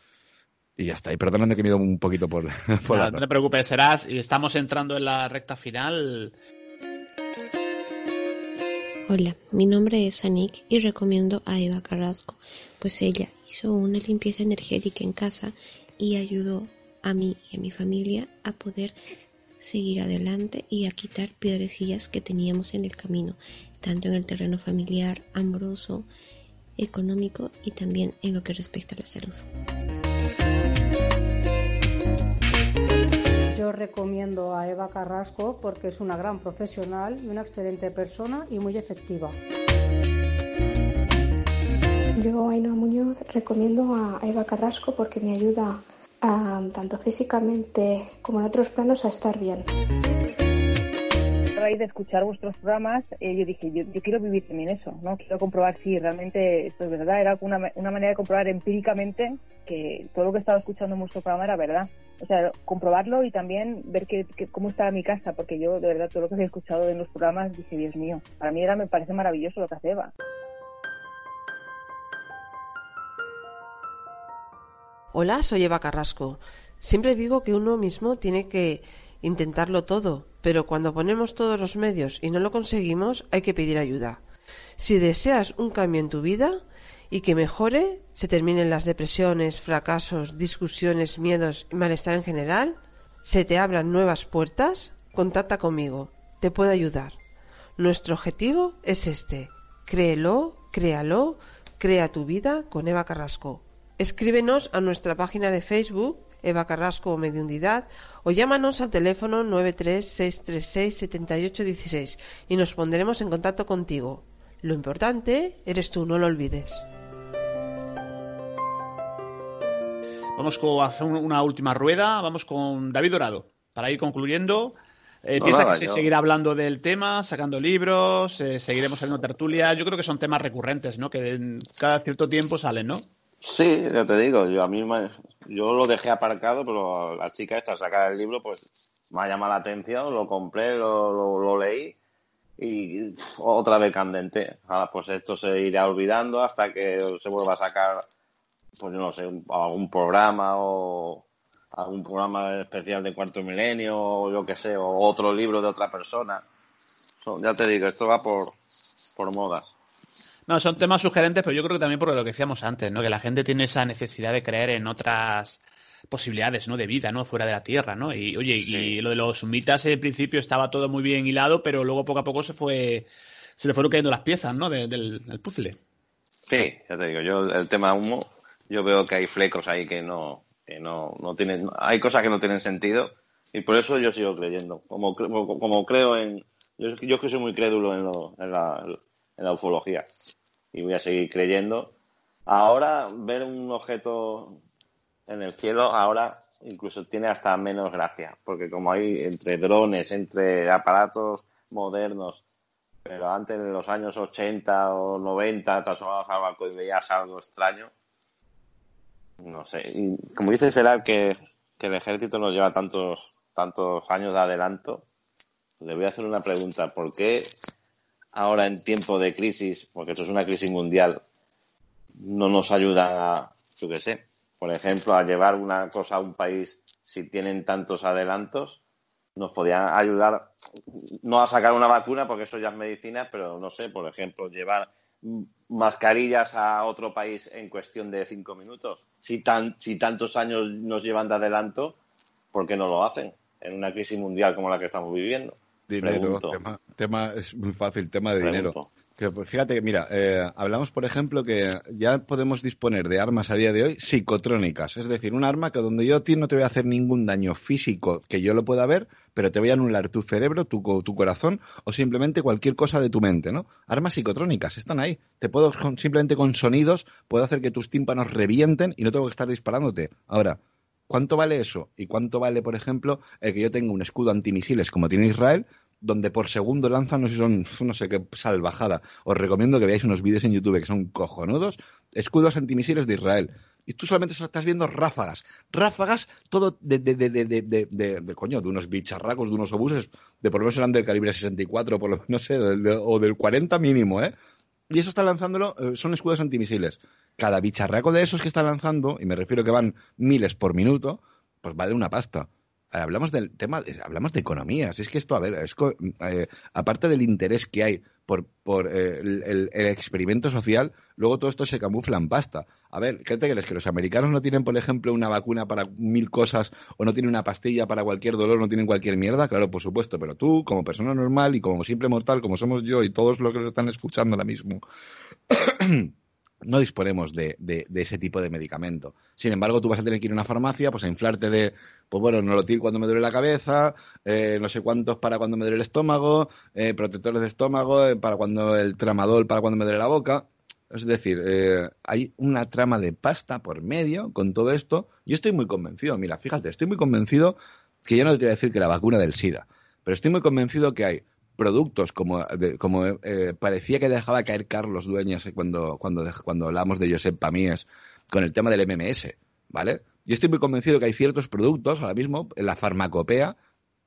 y ya está. Y perdonando que me he ido un poquito por, por
No,
la-
no te preocupes, serás. Y estamos entrando en la recta final.
Hola, mi nombre es Anik y recomiendo a Eva Carrasco, pues ella hizo una limpieza energética en casa y ayudó a mí y a mi familia a poder seguir adelante y a quitar piedrecillas que teníamos en el camino, tanto en el terreno familiar, amoroso, económico y también en lo que respecta a la salud.
Yo recomiendo a Eva Carrasco porque es una gran profesional y una excelente persona y muy efectiva.
Yo, Ainhoa Muñoz, recomiendo a Eva Carrasco porque me ayuda a, tanto físicamente como en otros planos a estar bien.
A raíz de escuchar vuestros programas, eh, yo dije, yo, yo quiero vivir también eso, ¿no? Quiero comprobar si realmente esto es verdad. Era una, una manera de comprobar empíricamente que todo lo que estaba escuchando en vuestro programa era verdad. O sea, comprobarlo y también ver que, cómo estaba mi casa, porque yo, de verdad, todo lo que había escuchado en los programas, dije, Dios mío, para mí era, me parece maravilloso lo que hace Eva.
Hola, soy Eva Carrasco. Siempre digo que uno mismo tiene que intentarlo todo, pero cuando ponemos todos los medios y no lo conseguimos, hay que pedir ayuda. Si deseas un cambio en tu vida y que mejore, se terminen las depresiones, fracasos, discusiones, miedos y malestar en general, se te abran nuevas puertas, contacta conmigo. Te puedo ayudar. Nuestro objetivo es este. Créelo, créalo, crea tu vida con Eva Carrasco. Escríbenos a nuestra página de Facebook, Eva Carrasco Mediundidad, o llámanos al teléfono 936367816 y nos pondremos en contacto contigo. Lo importante eres tú, no lo olvides.
Vamos con a hacer un- una última rueda. Vamos con David Dorado. Para ir concluyendo. Eh,
No,
piensa
nada,
que se
yo-
seguirá hablando del tema, sacando libros, eh, seguiremos haciendo tertulia. Yo creo que son temas recurrentes, ¿no? Que en- cada cierto tiempo salen, ¿no?
Sí, ya te digo, yo a mí me- yo lo dejé aparcado, pero la chica esta sacar el libro, pues me ha llamado la atención, lo compré, lo, lo- lo leí y otra vez candente. Ahora, pues esto se irá olvidando hasta que se vuelva a sacar, pues yo no sé, un- algún programa o algún programa especial de cuarto milenio o yo qué sé, o otro libro de otra persona. So, ya te digo, esto va por, por modas.
No, son temas sugerentes, pero yo creo que también por lo que decíamos antes, ¿no? Que la gente tiene esa necesidad de creer en otras posibilidades, ¿no? De vida, ¿no? Fuera de la Tierra, ¿no? Y oye, y lo de los sumitas en principio estaba todo muy bien hilado, pero luego poco a poco se fue, se le fueron cayendo las piezas, ¿no? De- del, del puzzle.
Sí, ya te digo, yo el tema humo, yo veo que hay flecos ahí que no, que no, no tienen, hay cosas que no tienen sentido y por eso yo sigo creyendo, como, como, como creo en, yo, yo soy muy crédulo en, lo- en, la, en la ufología y voy a seguir creyendo. Ahora ver un objeto en el cielo ahora incluso tiene hasta menos gracia, porque como hay entre drones, entre aparatos modernos, pero antes en los años 80 o 90 te asomabas al balcón y veías algo extraño. No sé. Como dice Será que, que el ejército nos lleva tantos, tantos años de adelanto, le voy a hacer una pregunta. ¿Por qué ahora en tiempo de crisis, porque esto es una crisis mundial, no nos ayudan a, yo qué sé, por ejemplo, a llevar una cosa a un país si tienen tantos adelantos? Nos podían ayudar, no a sacar una vacuna, porque eso ya es medicina, pero no sé, por ejemplo, llevar mascarillas a otro país en cuestión de cinco minutos. Si, tan, si tantos años nos llevan de adelanto, ¿por qué no lo hacen en una crisis mundial como la que estamos viviendo?
Dinero, tema, tema- es muy fácil, tema de
Pregunto.
dinero. Que, pues, fíjate mira, eh, hablamos, por ejemplo, que ya podemos disponer de armas a día de hoy psicotrónicas. Es decir, un arma que donde yo no te voy a hacer ningún daño físico que yo lo pueda ver, pero te voy a anular tu cerebro, tu, tu corazón o simplemente cualquier cosa de tu mente, ¿no? Armas psicotrónicas, están ahí. Te puedo, simplemente con sonidos, puedo hacer que tus tímpanos revienten y no tengo que estar disparándote. Ahora, ¿Cuánto vale eso? ¿Y cuánto vale, por ejemplo, el que yo tenga un escudo antimisiles como tiene Israel, donde por segundo lanzan, no sé son, no sé qué salvajada. Os recomiendo que veáis unos vídeos en YouTube que son cojonudos. Escudos antimisiles de Israel. Y tú solamente estás viendo ráfagas. Ráfagas, todo de, de, coño, de unos bicharracos, de unos obuses, de por lo menos eran del calibre 64, por lo, no sé, o del 40 mínimo, ¿eh? Y eso está lanzándolo, eh, son escudos antimisiles. Cada bicharraco de esos que está lanzando, y me refiero que van miles por minuto, pues vale una pasta. Hablamos del tema, eh, hablamos de economía. Si es que esto, a ver, es eh, aparte del interés que hay por, por eh, el, experimento social, luego todo esto se camufla en pasta. A ver, ¿qué te crees? ¿Que los americanos no tienen, por ejemplo, una vacuna para mil cosas o no tienen una pastilla para cualquier dolor, no tienen cualquier mierda? Claro, por supuesto, pero tú, como persona normal y como simple mortal, como somos yo y todos los que nos están escuchando ahora mismo, no disponemos de, ese tipo de medicamento. Sin embargo, tú vas a tener que ir a una farmacia pues a inflarte de, pues bueno, nolotil cuando me duele la cabeza, eh, no sé cuántos para cuando me duele el estómago, eh, protectores de estómago eh, para cuando el tramadol para cuando me duele la boca. Es decir, hay una trama de pasta por medio con todo esto. Yo estoy muy convencido, mira, fíjate, estoy muy convencido que yo no te voy a decir que la vacuna del SIDA, pero estoy muy convencido que hay productos como, como eh, parecía que dejaba caer Carlos Dueñas cuando, cuando, dej- cuando hablamos de Josep Pamíes con el tema del MMS, ¿vale? Yo estoy muy convencido que hay ciertos productos ahora mismo en la farmacopea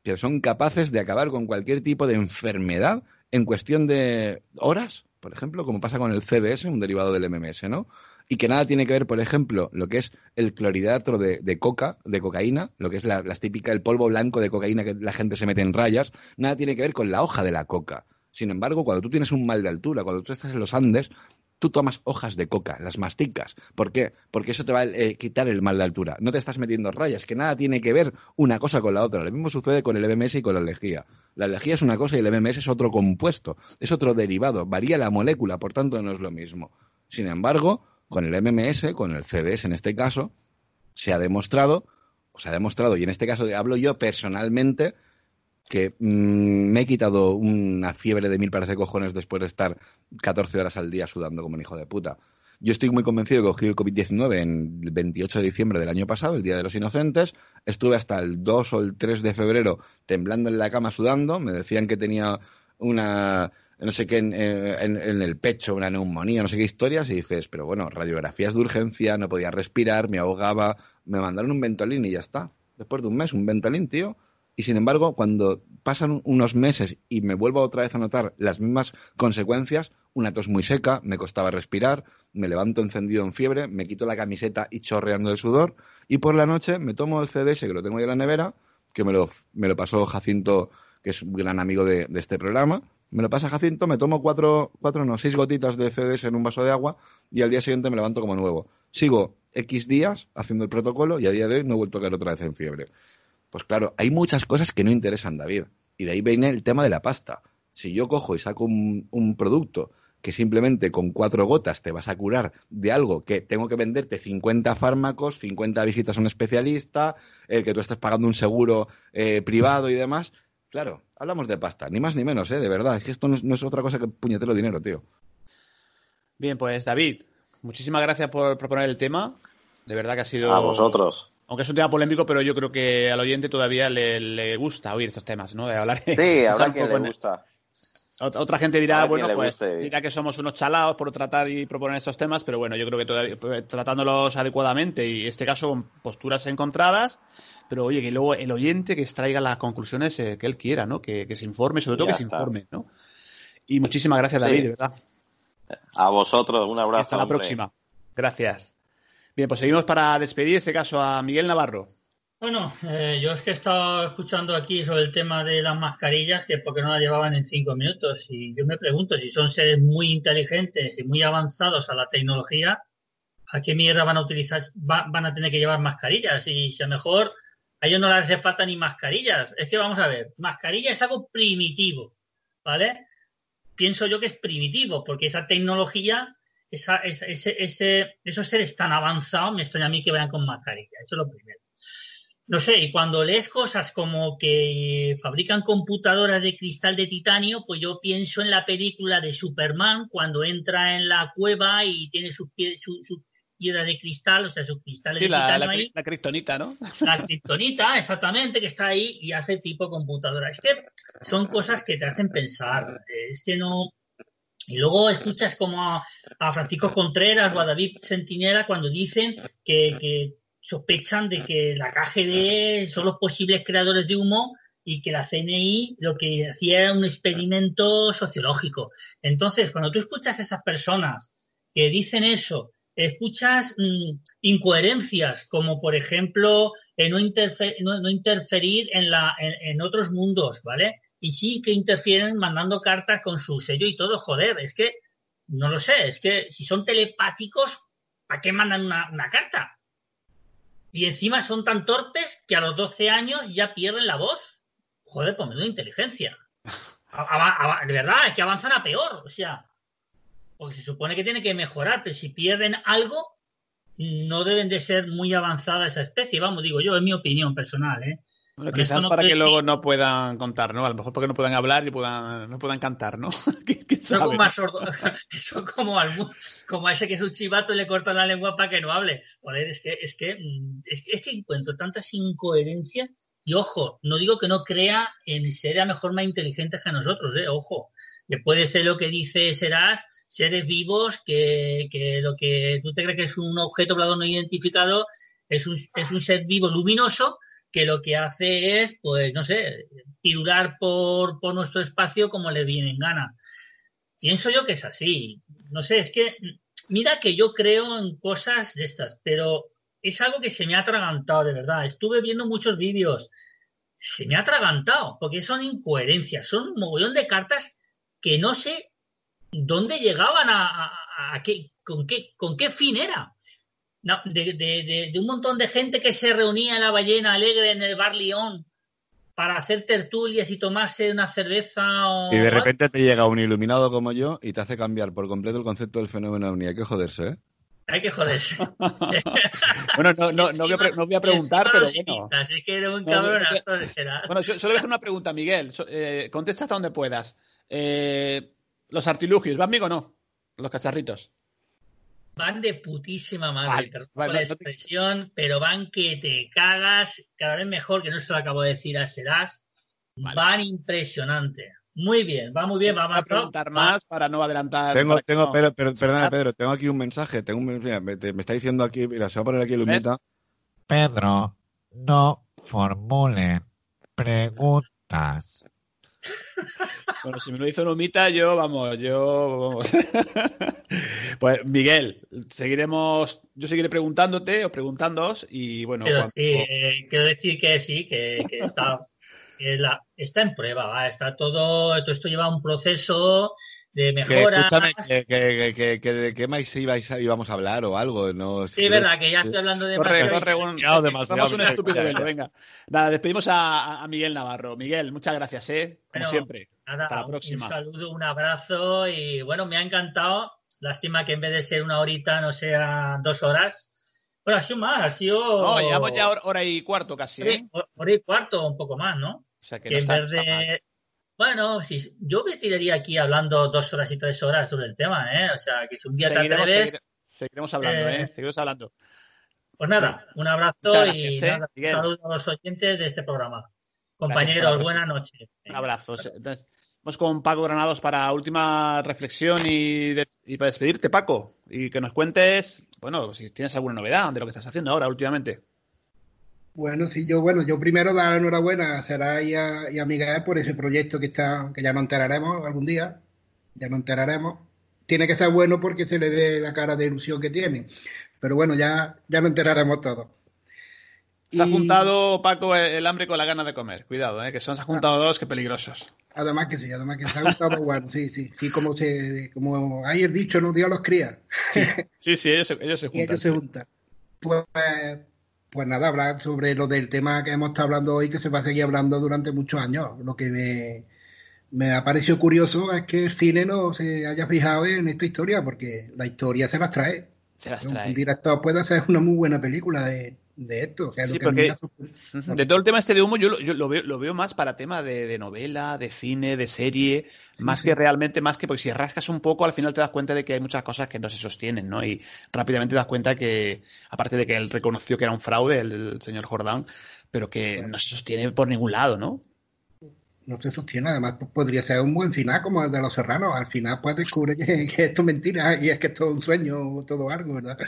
que son capaces de acabar con cualquier tipo de enfermedad en cuestión de horas, por ejemplo, como pasa con el CDS, un derivado del MMS, ¿no? Y que nada tiene que ver, por ejemplo, lo que es el clorhidrato de, coca, de cocaína, lo que es la, las típica, el polvo blanco de cocaína que la gente se mete en rayas, nada tiene que ver con la hoja de la coca. Sin embargo, cuando tú tienes un mal de altura, cuando tú estás en los Andes, tú tomas hojas de coca, las masticas. ¿Por qué? Porque eso te va a eh, quitar el mal de altura. No te estás metiendo rayas, que nada tiene que ver una cosa con la otra. Lo mismo sucede con el MMS y con la lejía. La lejía es una cosa y el MMS es otro compuesto, es otro derivado, varía la molécula, por tanto no es lo mismo. Sin embargo, con el MMS, con el CDS en este caso, se ha demostrado, o se ha demostrado, y en este caso hablo yo personalmente, que mm, me he quitado una fiebre de mil parece cojones después de estar 14 horas al día sudando como un hijo de puta. Yo estoy muy convencido que cogí el COVID-19 en el 28 de diciembre del año pasado, el Día de los Inocentes. Estuve hasta el 2 o el 3 de febrero temblando en la cama sudando. Me decían que tenía una, no sé qué, en, en- el pecho, una neumonía, no sé qué historias. Y dices, pero bueno, radiografías de urgencia, no podía respirar, me ahogaba. Me mandaron un Ventolin y ya está. Después de un mes, un Ventolin, tío. Y sin embargo, cuando pasan unos meses y me vuelvo otra vez a notar las mismas consecuencias, una tos muy seca, me costaba respirar, me levanto encendido en fiebre, me quito la camiseta y chorreando de sudor, y por la noche me tomo el CDS que lo tengo ahí en la nevera, que me lo, me lo pasó Jacinto, que es un gran amigo de este programa, me lo pasa Jacinto, me tomo cuatro, cuatro, no, seis gotitas de CDS en un vaso de agua y al día siguiente me levanto como nuevo. Sigo X días haciendo el protocolo y a día de hoy no he vuelto a caer otra vez en fiebre. Pues claro, hay muchas cosas que no interesan, David. Y de ahí viene el tema de la pasta. Si yo cojo y saco un, producto que simplemente con cuatro gotas te vas a curar de algo que tengo que venderte 50 fármacos, 50 visitas a un especialista, el que tú estés pagando un seguro eh, privado y demás, claro, hablamos de pasta, ni más ni menos, ¿eh? De verdad, es que esto no es, no es otra cosa que puñetero dinero, tío.
Bien, pues David, muchísimas gracias por proponer el tema. De verdad que ha sido.
A vosotros.
Aunque es un tema polémico, pero yo creo que al oyente todavía le, le gusta oír estos temas, ¿no? De hablar.
Sí, habrá
poco
le gusta.
Ot- Otra gente dirá, bueno, pues
guste.
dirá que somos unos chalados por tratar y proponer estos temas, pero bueno, yo creo que todavía, pues, tratándolos adecuadamente y en este caso con posturas encontradas, pero oye, que luego el oyente que extraiga las conclusiones eh, que él quiera, ¿no? Que, que se informe, sobre todo
Ya
que se informe, ¿no? Y muchísimas gracias,
Sí.
David, de verdad.
A vosotros, un abrazo.
Hasta la
hombre.
próxima. Gracias. Bien, pues seguimos para despedir, en este caso, a Miguel Navarro.
Bueno, eh, yo es que he estado escuchando aquí sobre el tema de las mascarillas, que por qué no las llevaban en cinco minutos. Y yo me pregunto si son seres muy inteligentes y muy avanzados a la tecnología, ¿a qué mierda van a utilizar, va- van a tener que llevar mascarillas? Y si a lo mejor a ellos no les hace falta ni mascarillas. Es que vamos a ver, mascarilla es algo primitivo, ¿vale? Pienso yo que es primitivo, porque esa tecnología, ese, esos seres tan avanzados, me extraña a mí que vayan con mascarilla. Eso es lo primero. No sé, y cuando lees cosas como que fabrican computadoras de cristal de titanio, pues yo pienso en la película de Superman cuando entra en la cueva y tiene sus pies, su, su- de cristal, o sea, su cristal
Sí,
de
la, la,
ahí,
la kriptonita, ¿no?
la kriptonita, exactamente, que está ahí y hace tipo computadora. Es que son cosas que te hacen pensar. eh, Es que no. Y luego escuchas como a, a Francisco Contreras o a David Sentinela cuando dicen que, que sospechan de que la KGB son los posibles creadores de humo y que la CNI lo que hacía era un experimento sociológico. Entonces, cuando tú escuchas a esas personas que dicen eso, escuchas mm, incoherencias como, por ejemplo, eh, no, interfe- no- no interferir en, la, en, en otros mundos, ¿vale? Y sí que interfieren mandando cartas con su sello y todo, joder, es que, no lo sé, es que si son telepáticos, ¿para qué mandan una, una carta? Y encima son tan torpes que a los 12 años ya pierden la voz. Joder, pues menuda inteligencia. De verdad, es que avanzan a peor. O sea, porque se supone que tiene que mejorar, pero si pierden algo, no deben de ser muy avanzada esa especie. Vamos, digo yo, es mi opinión personal, ¿eh?
Bueno,
Con
quizás
no
para que luego no puedan contar, ¿no? A lo mejor porque no puedan hablar y puedan, no puedan cantar, ¿no? ¿Quién
Eso
sabe,
como, sordo- eso como, al mu- como a ese que es un chivato y le cortan la lengua para que no hable. Joder, es que, es que, es que, es que encuentro tantas incoherencias y ojo, no digo que no crea en ser a lo mejor más inteligentes que nosotros, eh, ojo. Que puede ser lo que dice Serás, seres vivos que, que lo que tú te crees que es un objeto volador no identificado es un, es un ser vivo luminoso que lo que hace es, pues, no sé, pirular por, por nuestro espacio como le viene en gana. Pienso yo que es así. No sé, es que, mira que yo creo en cosas de estas, pero es algo que se me ha atragantado, de verdad. Estuve viendo muchos vídeos. Se me ha atragantado, porque son incoherencias, son un mogollón de cartas que no sé dónde llegaban a, a- a qué, con qué, con qué fin era. No, de, de- de- de un montón de gente que se reunía en la ballena alegre en el bar León para hacer tertulias y tomarse una cerveza o
Y de repente te llega un iluminado como yo y te hace cambiar por completo el concepto del fenómeno ovni. Hay que joderse, ¿eh?
Hay que joderse.
Bueno, no, no, no, voy a, no voy a preguntar, pero bueno.
es que un cabronazo de.
Bueno, solo voy a hacer una pregunta, Miguel. Eh, contesta hasta donde puedas. Eh, los artilugios, ¿van bien o no? Los cacharritos.
Van de putísima madre,
Vale,
perdón
vale,
por la
no te-
expresión, pero van que te cagas, cada vez mejor, que no se lo acabo de decir a Serás. Van impresionante. Muy bien, va muy bien, va
Voy a preguntar más para no adelantar.
Tengo, tengo,
no-
pero, pero- perdona, Pedro, tengo aquí un mensaje. Tengo un, mira, me, te- me está diciendo aquí, mira, se va a poner aquí Lumita.
Pedro, no formulen preguntas.
Bueno, si me lo hizo Numita, yo, vamos, yo, vamos. pues, Miguel, seguiremos, yo seguiré preguntándote o preguntándoos y bueno,
Pero
cuando-
sí, eh, quiero decir que sí, que, que está, que la- está en prueba, va, está todo, todo esto lleva un proceso de
Que,
mejora.
escúchame, que, que, que, que- de qué más ibais a- íbamos a hablar o algo. No,
Sí, verdad, que ya estoy hablando de
Corre, corre, un,
Demasiado, demasiado.
vamos un estúpido venga. Nada, despedimos a, a Miguel Navarro. Miguel, muchas gracias, ¿eh? Como
Bueno,
siempre.
Nada,
Hasta la próxima.
Un saludo, un abrazo y bueno, me ha encantado. Lástima que en vez de ser una horita no sea dos horas. Bueno, ha sido más, ha sido.
No, llevamos ya hora, y cuarto casi, ¿eh?
hora, hora y cuarto, un poco más, ¿no?
O sea que
Que
no
en
está,
vez
no está mal.
de. Bueno, si, yo me tiraría aquí hablando dos horas y tres horas sobre el tema, ¿eh? O sea, que si un día te
Seguiremos,
atreves,
seguire- seguiremos hablando,
eh,
¿eh? Seguiremos hablando.
pues nada, un abrazo y
¿eh,
nada, un saludo a los oyentes de este programa. Compañeros, buenas noches.
Un abrazo. Entonces, vamos con Paco Granados para última reflexión y, de- y para despedirte, Paco. Y que nos cuentes, bueno, si tienes alguna novedad de lo que estás haciendo ahora últimamente.
Bueno, sí, yo, bueno, yo primero dar enhorabuena a Saray y a, y a Miguel por ese proyecto que está, que ya nos enteraremos algún día, ya nos enteraremos. Tiene que ser bueno porque se le ve la cara de ilusión que tiene. Pero bueno, ya, ya enteraremos todos.
Se ha
Y-
juntado, Paco, el hambre con la gana de comer. Cuidado, ¿eh? que son, se han juntado dos, que peligrosos.
Además que sí, además que se ha gustado, bueno, sí, sí, sí, como se, como hay el dicho, no Dios los cría.
Sí, sí, ellos, se- ellos se
y
juntan.
ellos se
sí.
juntan. Pues, pues nada, hablar sobre lo del tema que hemos estado hablando hoy, que se va a seguir hablando durante muchos años. Lo que me, me ha parecido curioso es que el cine no se haya fijado en esta historia, porque la historia se las trae.
Se las
un,
trae.
un director puede hacer una muy buena película de, de esto. que es lo
Sí,
que
porque
me
de todo el tema este de humo yo, lo- yo lo, veo, lo veo más para tema de, de novela, de cine, de serie, más
sí.
que realmente, más que porque si rascas un poco al final te das cuenta de que hay muchas cosas que no se sostienen, ¿no? Y rápidamente te das cuenta que, aparte de que él reconoció que era un fraude, el, el señor Jordán, pero que no se sostiene por ningún lado, ¿no?
no se sostiene. Además, pues, podría ser un buen final como el de los serranos. Al final, pues descubre que, que esto es mentira y es que esto es un sueño o todo algo, ¿verdad?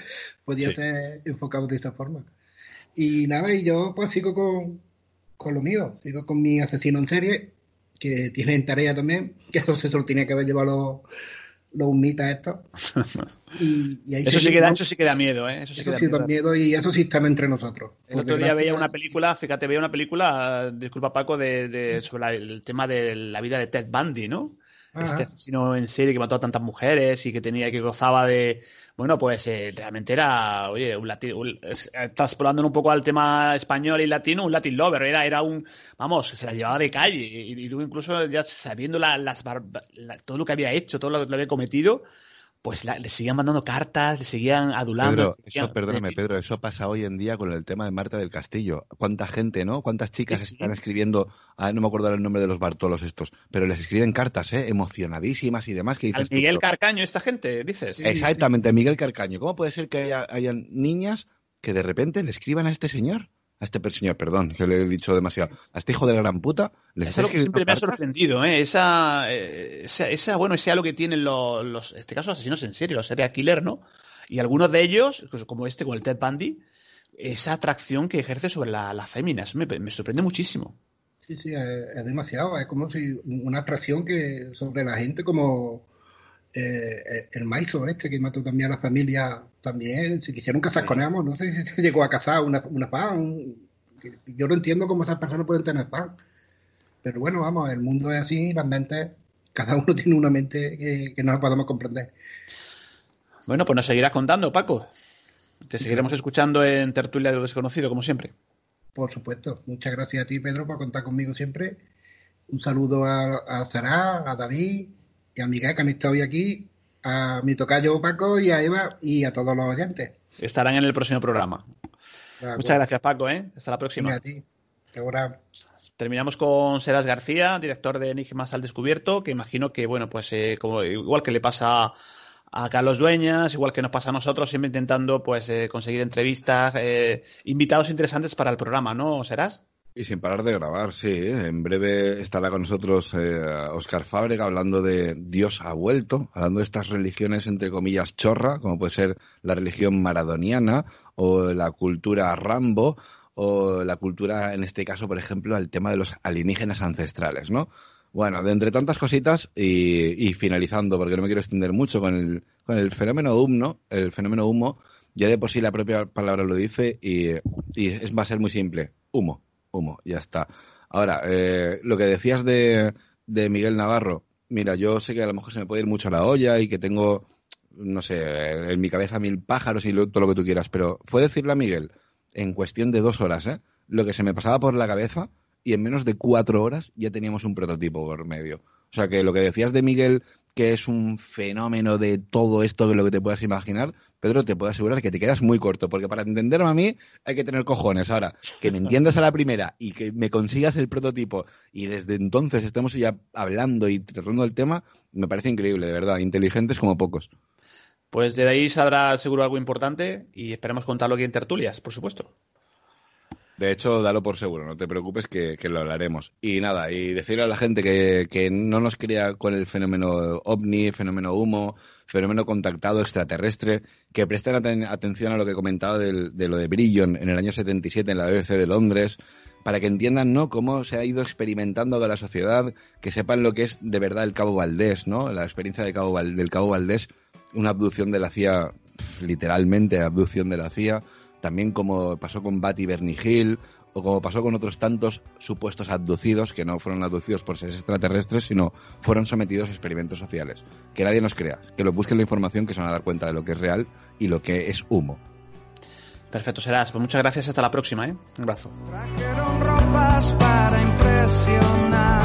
Podría
Sí.
ser enfocado de esta forma. Y nada, y yo pues sigo con, con lo mío, sigo con mi asesino en serie, que tiene en tarea también, que eso se lo tenía que haber llevado los, los humitas estos. Y, y ahí
Eso sí, que da,
seguimos.
eso sí que da miedo, ¿eh? Eso sí
Eso
que da
sí
miedo.
da miedo y eso sí está entre nosotros.
El otro día veía una película, fíjate, veía una película, disculpa Paco, de, de- sobre la- el tema de la vida de Ted Bundy, ¿no?
Ajá.
Este asesino en serie que mató a tantas mujeres y que tenía que gozaba de. Bueno, pues eh, realmente era, oye, un latino. estás probando un poco al tema español y latino, un Latin lover. Era, era un. Vamos, se la llevaba de calle. Y, y luego incluso ya sabiendo la- las la- todo lo que había hecho, todo lo que había cometido, pues la- le seguían mandando cartas, le seguían adulando.
Pedro,
le seguían-
eso, perdóname, Pedro, eso pasa hoy en día con el tema de Marta del Castillo. ¿Cuánta gente, no? ¿Cuántas chicas
Sí, sí.
están escribiendo? Ah, no me acuerdo el nombre de los Bartolos estos, pero les escriben cartas, ¿eh? Emocionadísimas y demás. Que dices
Al Miguel Carcaño, esta gente, dices.
Exactamente, Miguel Carcaño. ¿Cómo puede ser que haya, hayan niñas que de repente le escriban a este señor? A este señor, perdón, que le he dicho demasiado. A este hijo de la gran puta. ¿les
es lo que siempre me ha sorprendido, ¿eh? Esa, eh, esa, esa, bueno, ese algo que tienen los, los, en este caso, asesinos en serie, los serial killer, ¿no? Y algunos de ellos, pues, como este, como el Ted Bundy, esa atracción que ejerce sobre la, las féminas. Me, me sorprende muchísimo.
Sí, sí, es, es demasiado. Es como si una atracción que sobre la gente como eh, el Maiso este que mató también a la familia también. Si quisieron casar con él, no sé si se llegó a casar una, una fan. Yo no entiendo cómo esas personas pueden tener fan. Pero bueno, vamos, el mundo es así, las mentes, cada uno tiene una mente que, que no la podemos comprender.
Bueno, pues nos seguirás contando, Paco. Te seguiremos escuchando en Tertulia de lo Desconocido, como siempre.
Por supuesto. Muchas gracias a ti, Pedro, por contar conmigo siempre. Un saludo a, a Sara, a David y a Miguel, que han estado hoy aquí, a mi tocayo Paco y a Eva y a todos los oyentes.
Estarán en el próximo programa. Muchas gracias, Paco, ¿eh? Hasta la próxima.
Venga, a ti.
Terminamos con Seras García, director de Enigmas al Descubierto, que imagino que, bueno, pues eh, como igual que le pasa a Carlos Dueñas, igual que nos pasa a nosotros, siempre intentando pues eh, conseguir entrevistas, eh, invitados interesantes para el programa, ¿no, Serás?
Y sin parar de grabar, sí. ¿eh? En breve estará con nosotros eh, Oscar Fábrega hablando de Dios ha vuelto, hablando de estas religiones entre comillas chorra, como puede ser la religión maradoniana o la cultura Rambo o la cultura, en este caso, por ejemplo, el tema de los alienígenas ancestrales, ¿no? Bueno, de entre tantas cositas y, finalizando, porque no me quiero extender mucho con el, con el fenómeno humo, el fenómeno humo, ya de por sí la propia palabra lo dice y, y es, va a ser muy simple. Humo, humo, ya está. Ahora, eh, lo que decías de, de Miguel Navarro, mira, yo sé que a lo mejor se me puede ir mucho a la olla y que tengo, no sé, en mi cabeza mil pájaros y lo- todo lo que tú quieras, pero fue decirle a Miguel, en cuestión de dos horas, ¿eh? lo que se me pasaba por la cabeza y en menos de cuatro horas ya teníamos un prototipo por medio. O sea que lo que decías de Miguel, que es un fenómeno de todo esto de lo que te puedas imaginar, Pedro, te puedo asegurar que te quedas muy corto, porque para entenderme a mí hay que tener cojones. Ahora, que me entiendas a la primera y que me consigas el prototipo y desde entonces estemos ya hablando y tratando el tema, me parece increíble, de verdad. Inteligentes como pocos.
Pues de ahí saldrá seguro algo importante y esperemos contarlo aquí en tertulias, por supuesto.
De hecho, dalo por seguro, no te preocupes que, que lo hablaremos. Y nada, y decirle a la gente que, que no nos crea con el fenómeno ovni, fenómeno humo, fenómeno contactado extraterrestre, que presten aten- atención a lo que he comentado del- de lo de Brillon en el año 77 en la BBC de Londres, para que entiendan ¿no? cómo se ha ido experimentando con la sociedad, que sepan lo que es de verdad el Cabo Valdés, ¿no? la experiencia de Cabo del Cabo Valdés, una abducción de la CIA, literalmente abducción de la CIA, también como pasó con Batty Bernie Hill o como pasó con otros tantos supuestos abducidos que no fueron abducidos por seres extraterrestres, sino fueron sometidos a experimentos sociales. Que nadie nos crea, que lo busquen la información que se van a dar cuenta de lo que es real y lo que es humo.
Perfecto, Serás. Pues muchas gracias. Hasta la próxima, ¿eh? Un abrazo.
Trajeron ropas para impresionar,